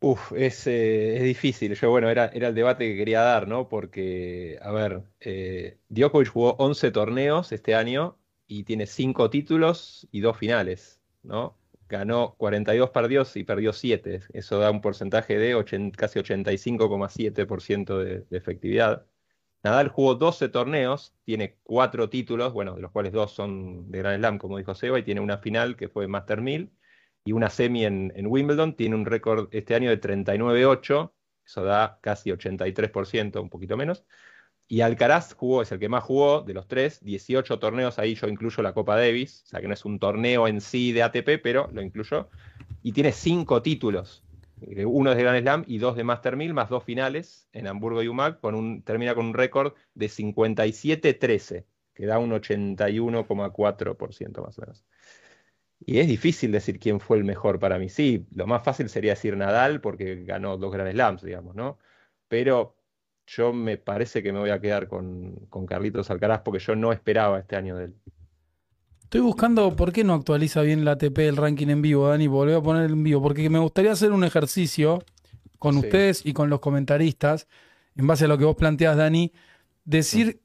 Uf, es, eh, es difícil. Yo, bueno, era, era el debate que quería dar, ¿no? Porque, a ver, eh, Djokovic jugó 11 torneos este año y tiene 5 títulos y 2 finales, ¿no? Ganó 42 partidos y perdió 7. Eso da un porcentaje de casi 85,7% de, efectividad. Nadal jugó 12 torneos, tiene 4 títulos, bueno, de los cuales 2 son de Grand Slam, como dijo Seba, y tiene una final que fue Master 1000 y una semi en, Wimbledon. Tiene un récord este año de 39-8, eso da casi 83%, un poquito menos. Y Alcaraz jugó, es el que más jugó de los tres, 18 torneos, ahí yo incluyo la Copa Davis, o sea que no es un torneo en sí de ATP, pero lo incluyo. Y tiene cinco títulos, eh, uno de Grand Slam y dos de Master 1000, más dos finales en Hamburgo y UMAC, con un, termina con un récord de 57-13, que da un 81,4% más o menos. Y es difícil decir quién fue el mejor para mí. Sí, lo más fácil sería decir Nadal porque ganó dos Grand Slams, digamos, ¿no? Pero yo me parece que me voy a quedar con, con Carlitos Alcaraz porque yo no esperaba este año de él. Estoy buscando por qué no actualiza bien la ATP el ranking en vivo, Dani. Volví a poner en vivo porque me gustaría hacer un ejercicio con ustedes y con los comentaristas, en base a lo que vos planteas, Dani, decir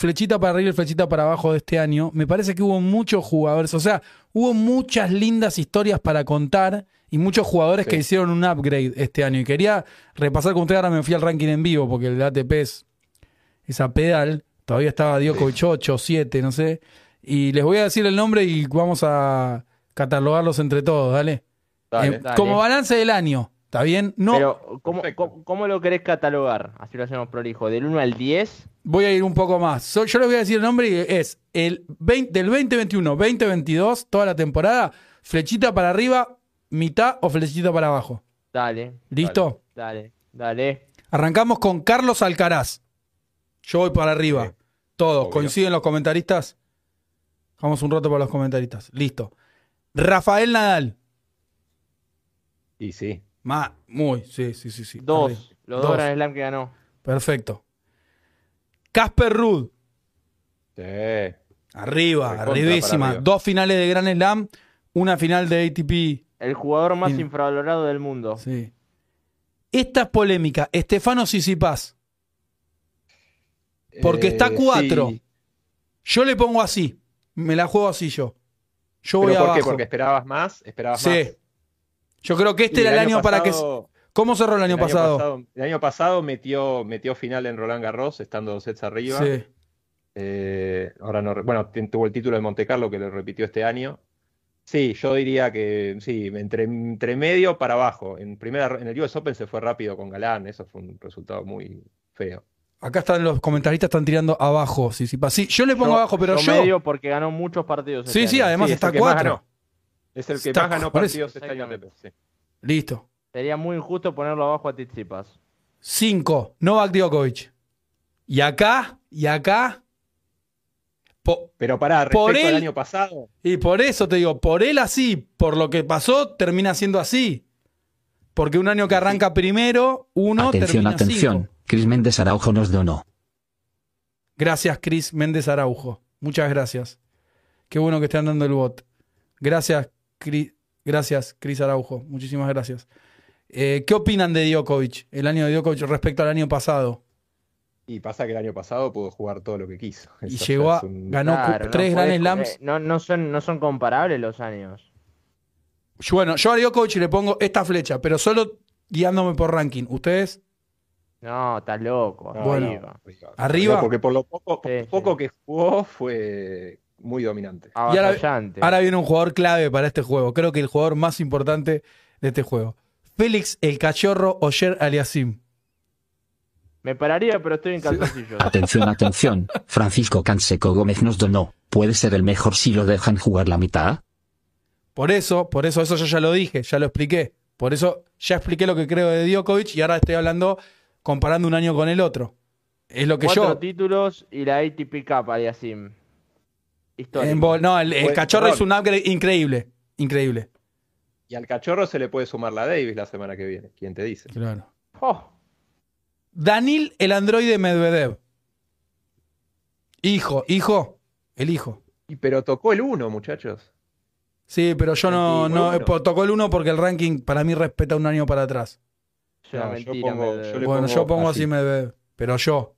flechita para arriba y flechita para abajo de este año, me parece que hubo muchos jugadores, o sea, hubo muchas lindas historias para contar y muchos jugadores que hicieron un upgrade este año. Y quería repasar con usted, ahora me fui al ranking en vivo, porque el ATP es esa pedal, todavía estaba Djokovic 8, 7, no sé. Y les voy a decir el nombre y vamos a catalogarlos entre todos, dale. Eh, como balance del año. ¿Está bien? No. Pero, ¿cómo, lo querés catalogar? Así lo hacemos prolijo. ¿Del 1 al 10? Voy a ir un poco más. yo les voy a decir el nombre y es el 20, del 2021, 2022, toda la temporada, flechita para arriba, mitad o flechita para abajo. Dale. ¿Listo? Dale, dale. Arrancamos con Carlos Alcaraz. Yo voy para arriba. Todos. ¿Coinciden los comentaristas? Vamos un rato para los comentaristas. Listo. Rafael Nadal. Y sí muy, sí, sí, sí. sí. Dos. Los dos, Grand Slam que ganó. Perfecto. Casper Ruud. Sí. Arriba, arribísima. Dos finales de Grand Slam, una final de ATP. El jugador más infravalorado del mundo. Sí. Esta es polémica. Estefano Sisipas. Porque está eh, cuatro. Yo le pongo así. Me la juego así yo. Yo voy ¿Pero por qué? Porque esperabas más. Esperabas sí. Yo creo que este era el año, para que. ¿Cómo cerró el año, pasado? El año pasado metió, metió final en Roland Garros, estando dos sets arriba. Sí. Eh, ahora no. Bueno, tuvo el título de Monte Carlo que lo repitió este año. Sí, yo diría que sí, entre, entre medio para abajo. En, primera, en el US Open se fue rápido con Galán, eso fue un resultado muy feo. Acá están los comentaristas están tirando abajo. Sí, sí, sí yo le pongo abajo, pero yo. medio porque ganó muchos partidos. Sí, este sí, además está cuatro. Es el que Está- más ganó por eso. partidos este año sí. Listo. Sería muy injusto ponerlo abajo a Tsitsipas. 5. Novak Djokovic. Y acá, y acá. po- Pero pará, respecto Por al año pasado, y por eso te digo, por él así, por lo que pasó, termina siendo así. Porque un año que arranca primero, uno Atención, termina atención. cinco. Cris Méndez Araujo nos donó. Gracias, Cris Méndez Araujo. Muchas gracias. Qué bueno que estén dando el bot. Gracias, Cris. Gracias, Cris Araujo. Muchísimas gracias. Eh, ¿Qué opinan de Djokovic? El año de Djokovic respecto al año pasado. y pasa que el año pasado pudo jugar todo lo que quiso. Y Eso llegó a. un- Ganó Claro, no tres Grand Slams. No, no, son, no son comparables los años. Yo, Bueno, yo a Djokovic le pongo esta flecha, pero solo guiándome por ranking. ¿Ustedes? No, estás loco. No, Bueno. arriba. Arriba. Porque por lo poco, por Sí, lo poco sí. que jugó fue muy dominante. ahora- Avasallante. Ahora viene un jugador clave para este juego. Creo que el jugador más importante de este juego. Félix el Cachorro Oyer Aliasim. Me pararía, pero estoy en calzoncillos. Atención, atención. Francisco Canseco Gómez nos donó. ¿Puede ser el mejor si lo dejan jugar la mitad? Por eso, por eso, eso yo ya lo dije, ya lo expliqué. Por eso ya expliqué lo que creo de Djokovic y ahora estoy hablando comparando un año con el otro. Es lo que Cuatro yo. títulos y la ATP Cup, Aliasim. Histórico. en bol- no, el, cachorro perdón. es un upgrade increíble. Increíble. Y al cachorro se le puede sumar la Davis la semana que viene. ¿Quién te dice? Claro. Oh, Danil, el androide Medvedev. Hijo, hijo, el hijo. Y, pero tocó el uno, muchachos. Sí, pero yo no, no bueno. po- tocó el uno porque el ranking para mí respeta un año para atrás. yo mentira. pongo- Medvedev. yo le Bueno, pongo yo pongo así así. Medvedev, pero yo.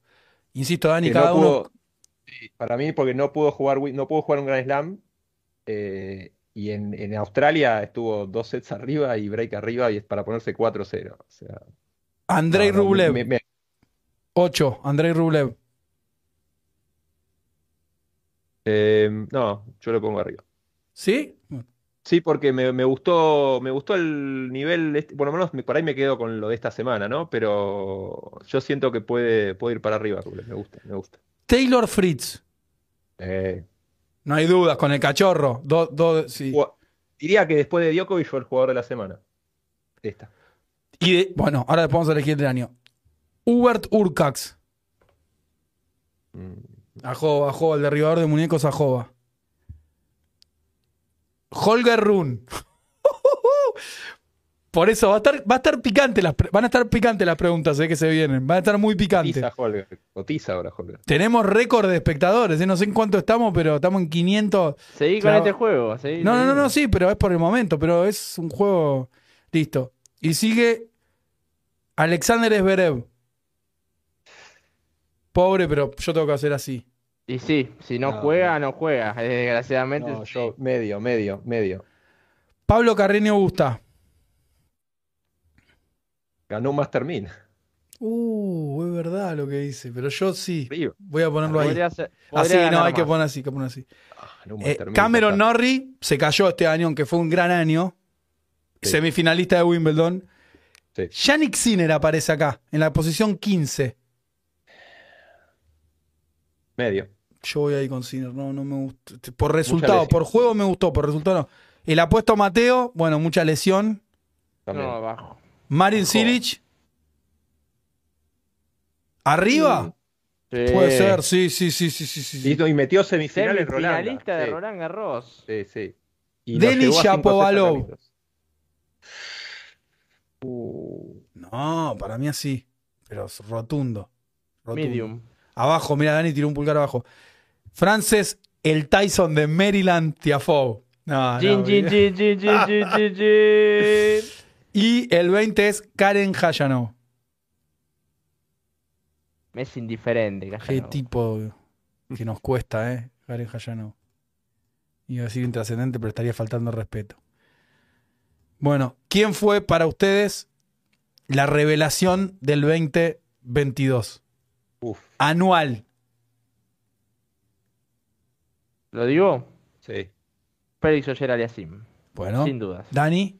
Insisto, Dani, Que cada no uno. pudo- para mí, porque no pudo jugar, no pudo jugar un Grand Slam. eh, y en, en Australia estuvo dos sets arriba y break arriba y es para ponerse 4-0. O sea, Andrei no, no, Rublev, me- me- 8. Andrei Rublev. eh, no, yo lo pongo arriba. ¿Sí? Sí, porque me, me gustó, me gustó el nivel, este- por lo menos me- por ahí me quedo con lo de esta semana, ¿no? Pero yo siento que puede, puede ir para arriba, Rublev. Me gusta, me gusta. Taylor Fritz. Eh, No hay dudas, con el cachorro. Do- do- sí. jugó- diría que después de Djokovic fue el jugador de la semana. Esta. Y de- bueno, ahora vamos a elegir del año. Hubert Urcax. Mm, Ajoba, Ajoba, el derribador de muñecos Ajoba. Holger Run. Por eso va a estar, va a estar picante las, van a estar picantes las preguntas eh, que se vienen. Van a estar muy picantes. Cotiza Holger. Cotiza ahora Holger. Tenemos récord de espectadores. eh, No sé en cuánto estamos, pero estamos en 500. Seguí con Claro. este juego. seguí, No, no, no, seguí. no, sí, pero es por el momento. Pero es un juego. Listo. Y sigue Alexander Zverev. Pobre, pero yo tengo que hacer así. Y sí, si no, No, juega, no juega. Desgraciadamente. No, yo medio, medio, medio. Pablo Carreño Busta. Ganó un Master 1000. Uh, es verdad lo que dice, pero yo sí. Voy a ponerlo ahí. Ser- Así, no, hay que poner así, hay que poner así. Ah, Eh, Master 1000, Cameron. Norrie se cayó este año, aunque fue un gran año. Sí. Semifinalista de Wimbledon. Sí. Yannick Sinner aparece acá, en la posición 15. Medio. Yo voy ahí con Sinner, no, no me gusta. Por resultado, por juego me gustó, por resultado no. El apuesto Mateo, bueno, mucha lesión. También. No, abajo. Marin Ojo. Cilic. ¿Arriba? Sí. Puede ser, sí, sí, sí, sí, sí. sí. Y, y metió semifinales Rolanda. Semifinalista de Sí, Roland Garros. Sí, sí. Y Denis Shapovalov. Uh, No, para mí así. Pero es rotundo. rotundo. Medium. Abajo, mira, Dani tiró un pulgar abajo. Frances, el Tyson de Maryland Tiafoe. No, no, Y el 20 es Karen Hayanov. Es indiferente. Qué Casanova. tipo que nos cuesta, ¿eh? Karen Hayanov. Iba a decir intrascendente, pero estaría faltando respeto. Bueno, ¿quién fue para ustedes la revelación del 2022? uf, Anual. ¿Lo digo? sí. Félix Oyer Aliasim. Bueno, Sin dudas. Dani.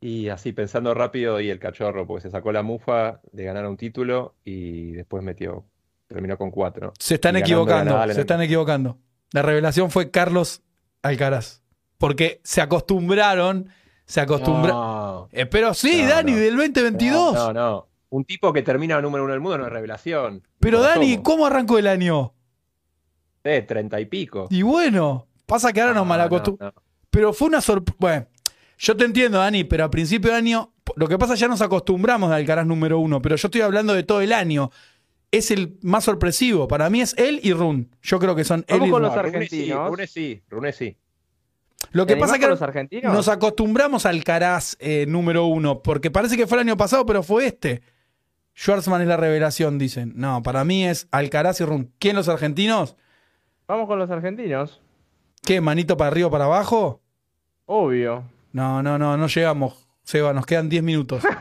Y así pensando rápido, y el cachorro, porque se sacó la mufa de ganar un título y después metió, terminó con cuatro. Se están Y equivocando, Nadal se el- están equivocando. La revelación fue Carlos Alcaraz. porque se acostumbraron, se acostumbraron. No, Eh, pero sí, No, Dani, no. del 2022. no, no. Un tipo que termina número uno del mundo no es revelación. Pero Dani, somos. ¿cómo arrancó el año? Eh, treinta y pico. Y bueno, pasa que ahora nos No, malacostumbramos. no, no. Pero fue una sorpresa. Bueno, yo te entiendo, Dani, pero a principio de año, lo que pasa ya nos acostumbramos al Alcaraz número uno, pero yo estoy hablando de todo el año. Es el más sorpresivo. Para mí es él y Run. Yo creo que son él Vamos y con Run. los argentinos. Rune sí, Rune sí. Lo que ¿Te pasa es que los argentinos? nos acostumbramos al Alcaraz eh, número uno, porque parece que fue el año pasado, pero fue este. Schwarzman es la revelación, dicen. No, para mí es Alcaraz y Run. ¿Quién los argentinos? Vamos con los argentinos. ¿Qué? ¿Manito para arriba o para abajo? Obvio. No, no, no, no llegamos. Seba, nos quedan 10 minutos.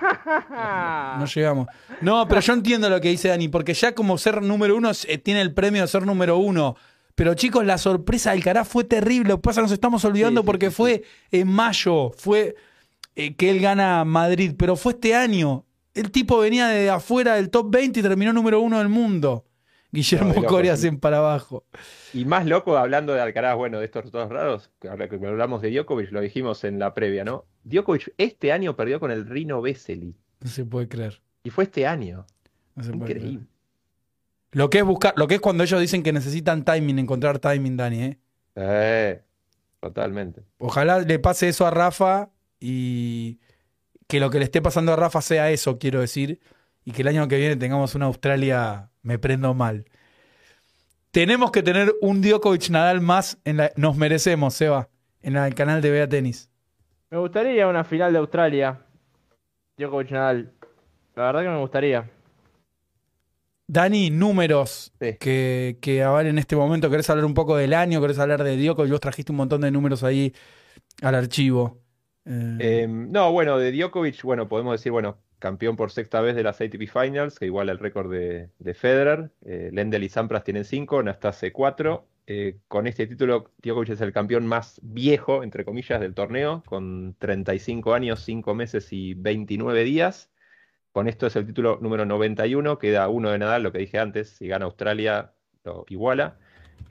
No llegamos. No, pero yo entiendo lo que dice Dani, porque ya como ser número uno eh, tiene el premio de ser número uno. Pero chicos, la sorpresa del Alcaraz fue terrible. Lo que pasa nos estamos olvidando Sí, sí, porque sí, fue en mayo, fue eh, que él gana Madrid, pero fue este año. El tipo venía de afuera del top 20 y terminó número uno del mundo. Guillermo No, Coria hacen para abajo. Y más loco, hablando de Alcaraz, bueno, de estos resultados raros, que ahora que hablamos de Djokovic, lo dijimos en la previa, ¿no? Djokovic este año perdió con el Rino Vesely. No se puede creer. Y fue este año. no se puede creer. Increíble. Lo que es buscar, lo que es cuando ellos dicen que necesitan timing, encontrar timing, Dani, ¿eh? Eh, totalmente. Ojalá le pase eso a Rafa y que lo que le esté pasando a Rafa sea eso, quiero decir, y que el año que viene tengamos una Australia, me prendo mal. Tenemos que tener un Djokovic Nadal más, en la, nos merecemos, Seba, en el canal de Bea Tenis. Me gustaría una final de Australia. Djokovic Nadal. La verdad que me gustaría. Dani, números Sí. que, que avalen en este momento. ¿Querés hablar un poco del año? ¿Querés hablar de Djokovic? Vos trajiste un montón de números ahí al archivo. Eh, Eh, no, bueno, de Djokovic, bueno, podemos decir, bueno, campeón por sexta vez de las ATP Finals, que iguala el récord de, de Federer. Eh, Lendl y Sampras tienen cinco, Nastase cuatro. Eh, con este título, Djokovic es el campeón más viejo, entre comillas, del torneo, con 35 años, 5 meses y 29 días. Con esto es el título número 91, queda uno de Nadal, lo que dije antes, si gana Australia lo iguala.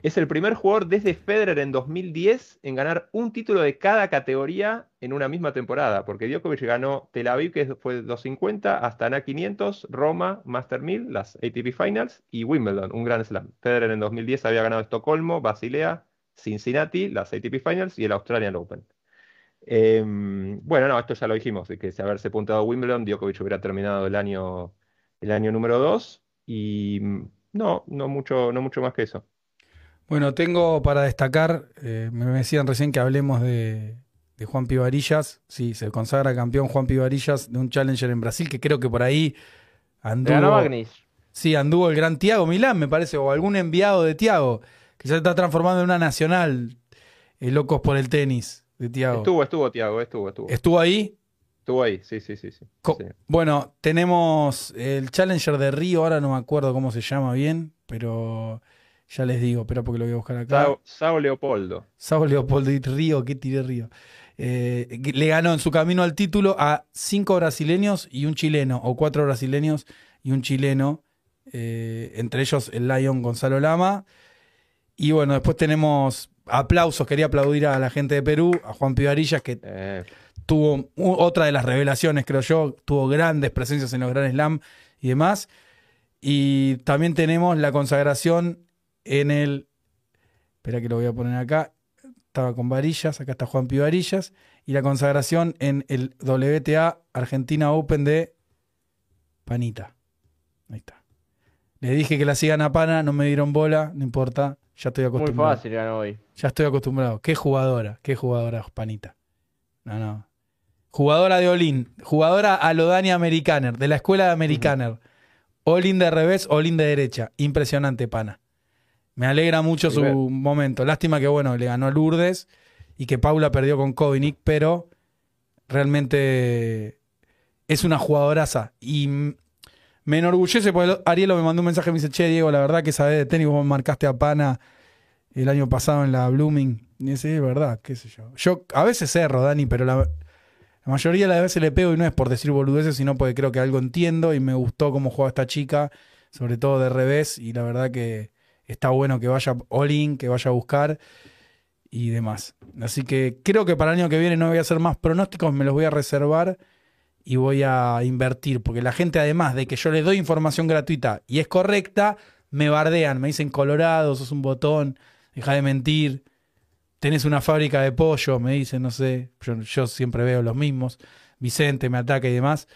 Es el primer jugador desde Federer en 2010 en ganar un título de cada categoría en una misma temporada, porque Djokovic ganó Tel Aviv, que fue 250, Astana 500, Roma, Master 1000, las ATP Finals, y Wimbledon, un Grand Slam. Federer en 2010 había ganado Estocolmo, Basilea, Cincinnati, las ATP Finals y el Australian Open. Eh, bueno, no, esto ya lo dijimos, que si haberse apuntado a Wimbledon, Djokovic hubiera terminado el año, el año número 2, y mm, no, no mucho, no mucho más que eso. Bueno, tengo para destacar, eh, me decían recién que hablemos de, de Juan Pivarillas. Sí, se consagra campeón Juan Pivarillas de un Challenger en Brasil, que creo que por ahí Le ganó anduvo. Magnis. Sí, anduvo el gran Tiago Milán, me parece, o algún enviado de Tiago, que ya se está transformando en una nacional. eh, locos por el tenis de Tiago. Estuvo, estuvo, Tiago, estuvo, estuvo. ¿Estuvo ahí? Estuvo ahí, sí, sí, sí, sí. Co- Sí. Bueno, tenemos el Challenger de Río, ahora no me acuerdo cómo se llama bien, pero ya les digo, espera porque lo voy a buscar acá. Sao, Sao Leopoldo. Sao Leopoldo y Río, ¿qué tiré Río? Eh, le ganó en su camino al título a cinco brasileños y un chileno, o cuatro brasileños y un chileno, eh, entre ellos el Lion Gonzalo Lama. Y bueno, después tenemos aplausos, quería aplaudir a la gente de Perú, a Juan Pivarillas, que Eh, tuvo otra de las revelaciones, creo yo, tuvo grandes presencias en los Grand Slam y demás. Y también tenemos la consagración en el. Espera que lo voy a poner acá. Estaba con Varillas, acá está Juan Pi Varillas. Y la consagración en el WTA Argentina Open de Panita. Ahí está. Le dije que la sigan a Pana, no me dieron bola, no importa. Ya estoy Muy acostumbrado. fácil ganó hoy. Ya estoy acostumbrado. Qué jugadora, qué jugadora, Panita. No, no. Jugadora de Olin, jugadora a lo Dani Americaner, de la escuela de Americaner. Olin de revés, Olin de derecha. Impresionante, pana. Me alegra mucho su momento. Lástima que, bueno, le ganó a Lourdes y que Paula perdió con Kovinic, pero realmente es una jugadoraza. Y me enorgullece porque Arielo me mandó un mensaje y me dice, che, Diego, la verdad que sabés de tenis, vos marcaste a Pana el año pasado en la Blooming. Y dice, es verdad, qué sé yo. Yo a veces erro, Dani, pero la, la mayoría de las veces le pego y no es por decir boludeces, sino porque creo que algo entiendo y me gustó cómo juega esta chica, sobre todo de revés, y la verdad que está bueno que vaya all in, que vaya a buscar. y demás. Así que creo que para el año que viene no voy a hacer más pronósticos, me los voy a reservar y voy a invertir, porque la gente además de que yo les doy información gratuita y es correcta, me bardean, me dicen Colorado, sos un botón, deja de mentir, tenés una fábrica de pollo, me dicen, no sé, yo, siempre veo los mismos, Vicente me ataca y demás.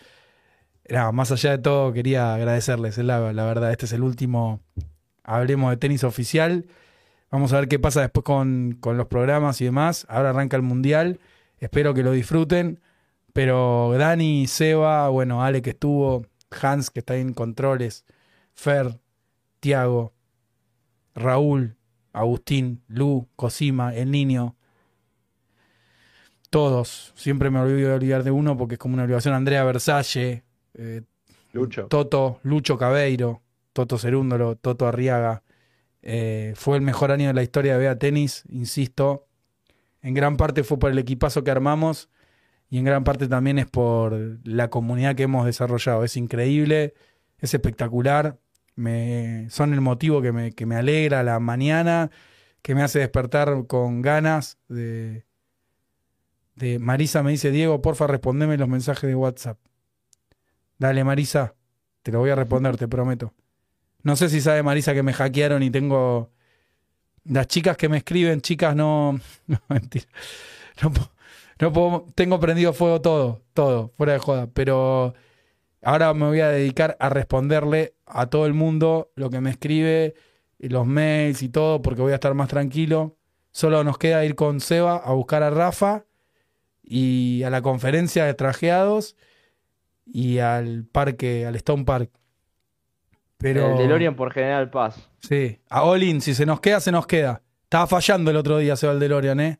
más allá de todo, quería agradecerles, la verdad, este es el último, hablemos de tenis oficial. Vamos a ver qué pasa después con, con los programas y demás. Ahora arranca el Mundial. Espero que lo disfruten. Pero Dani, Seba, bueno, Ale que estuvo, Hans que está en controles, Fer, Tiago, Raúl, Agustín, Lu, Cosima, el niño. Todos. Siempre me olvido de olvidar de uno porque es como una obligación. Andrea Versalle, eh, Lucho. Toto, Lucho Cabeiro, Toto Cerúndolo, Toto Arriaga. Eh, fue el mejor año de la historia de Bea Tenis, insisto. En gran parte fue por el equipazo que armamos y en gran parte también es por la comunidad que hemos desarrollado. Es increíble, es espectacular, me, son el motivo que me, que me alegra la mañana, que me hace despertar con ganas de, de... Marisa me dice, Diego, porfa, respondeme los mensajes de WhatsApp. Dale, Marisa, te lo voy a responder, te prometo. No sé si sabe Marisa que me hackearon y tengo. Las chicas que me escriben, chicas, no. No, mentira. No, puedo. Tengo prendido fuego todo, todo, fuera de joda. Pero ahora me voy a dedicar a responderle a todo el mundo lo que me escribe, y los mails y todo, porque voy a estar más tranquilo. Solo nos queda ir con Seba a buscar a Rafa y a la conferencia de trajeados y al parque, al Stone Park. Pero... El DeLorean por General Paz. Sí. A Olin, si se nos queda, se nos queda. Estaba fallando el otro día, Seba el DeLorean, ¿eh?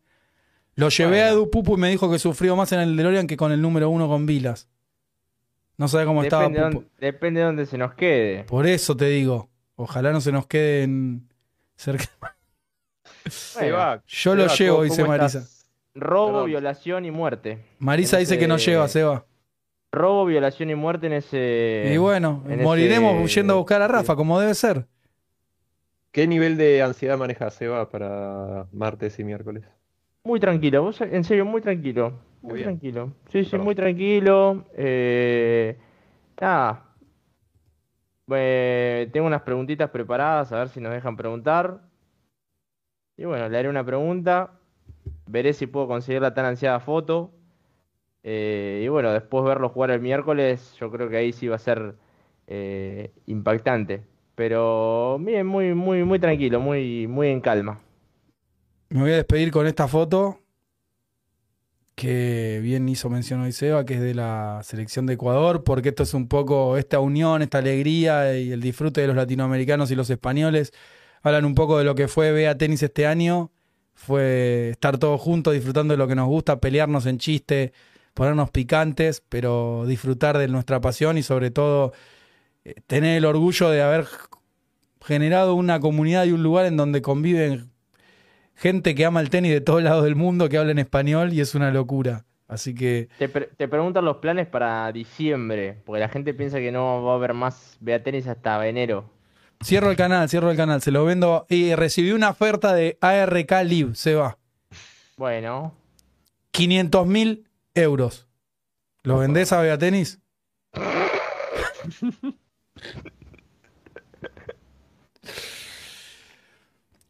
Lo llevé a Edu Pupu y me dijo que sufrió más en el DeLorean que con el número uno con Vilas. No sabe cómo estaba Pupu. depende de dónde se nos quede. Por eso te digo. Ojalá no se nos quede en cerca. Yo lo llevo, dice Marisa. Robo, violación y muerte. Marisa dice que no lleva, Seba. Robo, violación y muerte en ese. Y bueno, moriremos yendo a buscar a Rafa, como debe ser. ¿Qué nivel de ansiedad maneja Seba para martes y miércoles? Muy tranquilo, vos, en serio, muy tranquilo. Muy, tranquilo. Sí, sí, muy tranquilo. Eh, nada. tengo unas preguntitas preparadas, a ver si nos dejan preguntar. Y bueno, le haré una pregunta. Veré si puedo conseguir la tan ansiada foto. Eh, y bueno, después verlo jugar el miércoles, yo creo que ahí sí va a ser eh, impactante. Pero bien, muy, muy, muy tranquilo, muy, muy en calma. Me voy a despedir con esta foto que bien hizo mención hoy Seba, que es de la selección de Ecuador, porque esto es un poco esta unión, esta alegría y el disfrute de los latinoamericanos y los españoles. Hablan un poco de lo que fue Bea Tenis este año. Fue estar todos juntos disfrutando de lo que nos gusta, pelearnos en chiste, ponernos picantes, pero disfrutar de nuestra pasión y sobre todo eh, tener el orgullo de haber generado una comunidad y un lugar en donde conviven gente que ama el tenis de todos lados del mundo, que habla en español y es una locura. Así que... Te, preguntan los planes para diciembre, porque la gente piensa que no va a haber más Bea Tenis hasta enero. Cierro el canal, cierro el canal, se lo vendo y recibí una oferta de ARK Live, se va. Bueno. 500 mil euros. ¿Lo vendés a Tenis?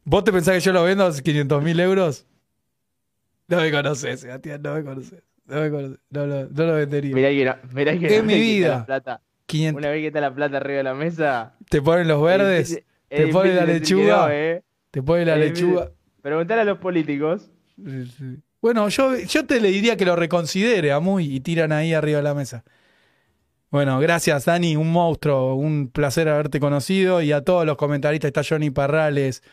¿Vos te pensás que yo lo vendo a 500 mil euros? No me conoces, Sebastián, no me conoces. No me conoces. No, no, no lo vendería. Mirá que, no, mirá que es mi vida. La plata. Una vez que está la plata arriba de la mesa. Te ponen los verdes, te ponen la lechuga. Eh. Te ponen la lechuga. Preguntale a los políticos. Bueno, yo, yo te le diría que lo reconsidere a muy y tiran ahí arriba de la mesa. Bueno, gracias Dani, un monstruo, un placer haberte conocido. Y a todos los comentaristas, está Johnny Parrales,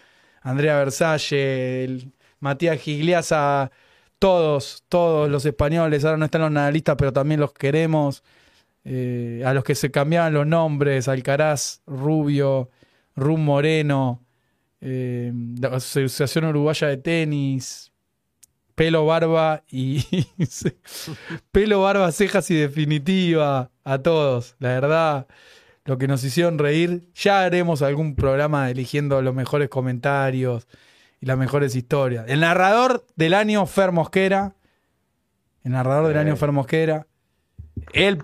Andrea Versalle, Matías Gigliasa, todos, todos los españoles, ahora no están los analistas, pero también los queremos, eh, a los que se cambiaban los nombres, Alcaraz, Rubio, Rum Moreno, eh, la Asociación Uruguaya de Tenis, pelo, barba y pelo, barba, cejas y definitiva a todos. La verdad, lo que nos hicieron reír. Ya haremos algún programa eligiendo los mejores comentarios y las mejores historias. El narrador del año, Fer Mosquera. El narrador del año, Fer Mosquera. El,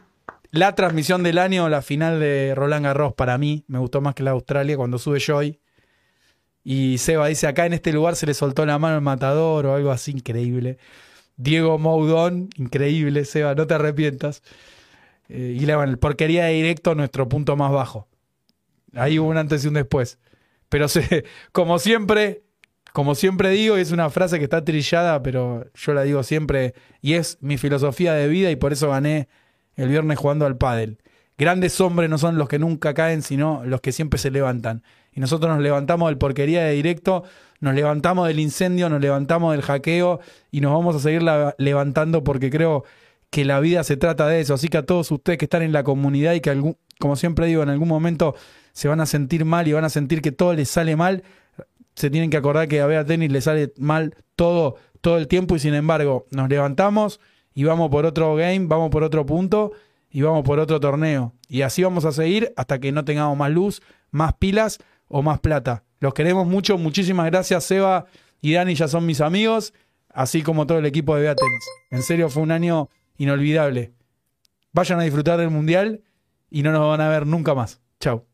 la transmisión del año, la final de Roland Garros, para mí, me gustó más que la de Australia cuando sube Joy. Y Seba dice, acá en este lugar se le soltó la mano al matador o algo así increíble. Diego Moudon, increíble, Seba, no te arrepientas. Eh, y le van el porquería de directo, nuestro punto más bajo. Ahí hubo un antes y un después. Pero como siempre, como siempre digo, es una frase que está trillada, pero yo la digo siempre y es mi filosofía de vida y por eso gané el viernes jugando al pádel. Grandes hombres no son los que nunca caen, sino los que siempre se levantan. Y nosotros nos levantamos del porquería de directo, nos levantamos del incendio, nos levantamos del hackeo y nos vamos a seguir levantando porque creo que la vida se trata de eso. Así que a todos ustedes que están en la comunidad y que, algún, como siempre digo, en algún momento se van a sentir mal y van a sentir que todo les sale mal, se tienen que acordar que a Bea Tenis le sale mal todo, todo el tiempo y sin embargo nos levantamos y vamos por otro game, vamos por otro punto y vamos por otro torneo. Y así vamos a seguir hasta que no tengamos más luz, más pilas o más plata. Los queremos mucho, muchísimas gracias Seba y Dani ya son mis amigos, así como todo el equipo de Bea Tenis. En serio fue un año inolvidable. Vayan a disfrutar del Mundial y no nos van a ver nunca más. Chao.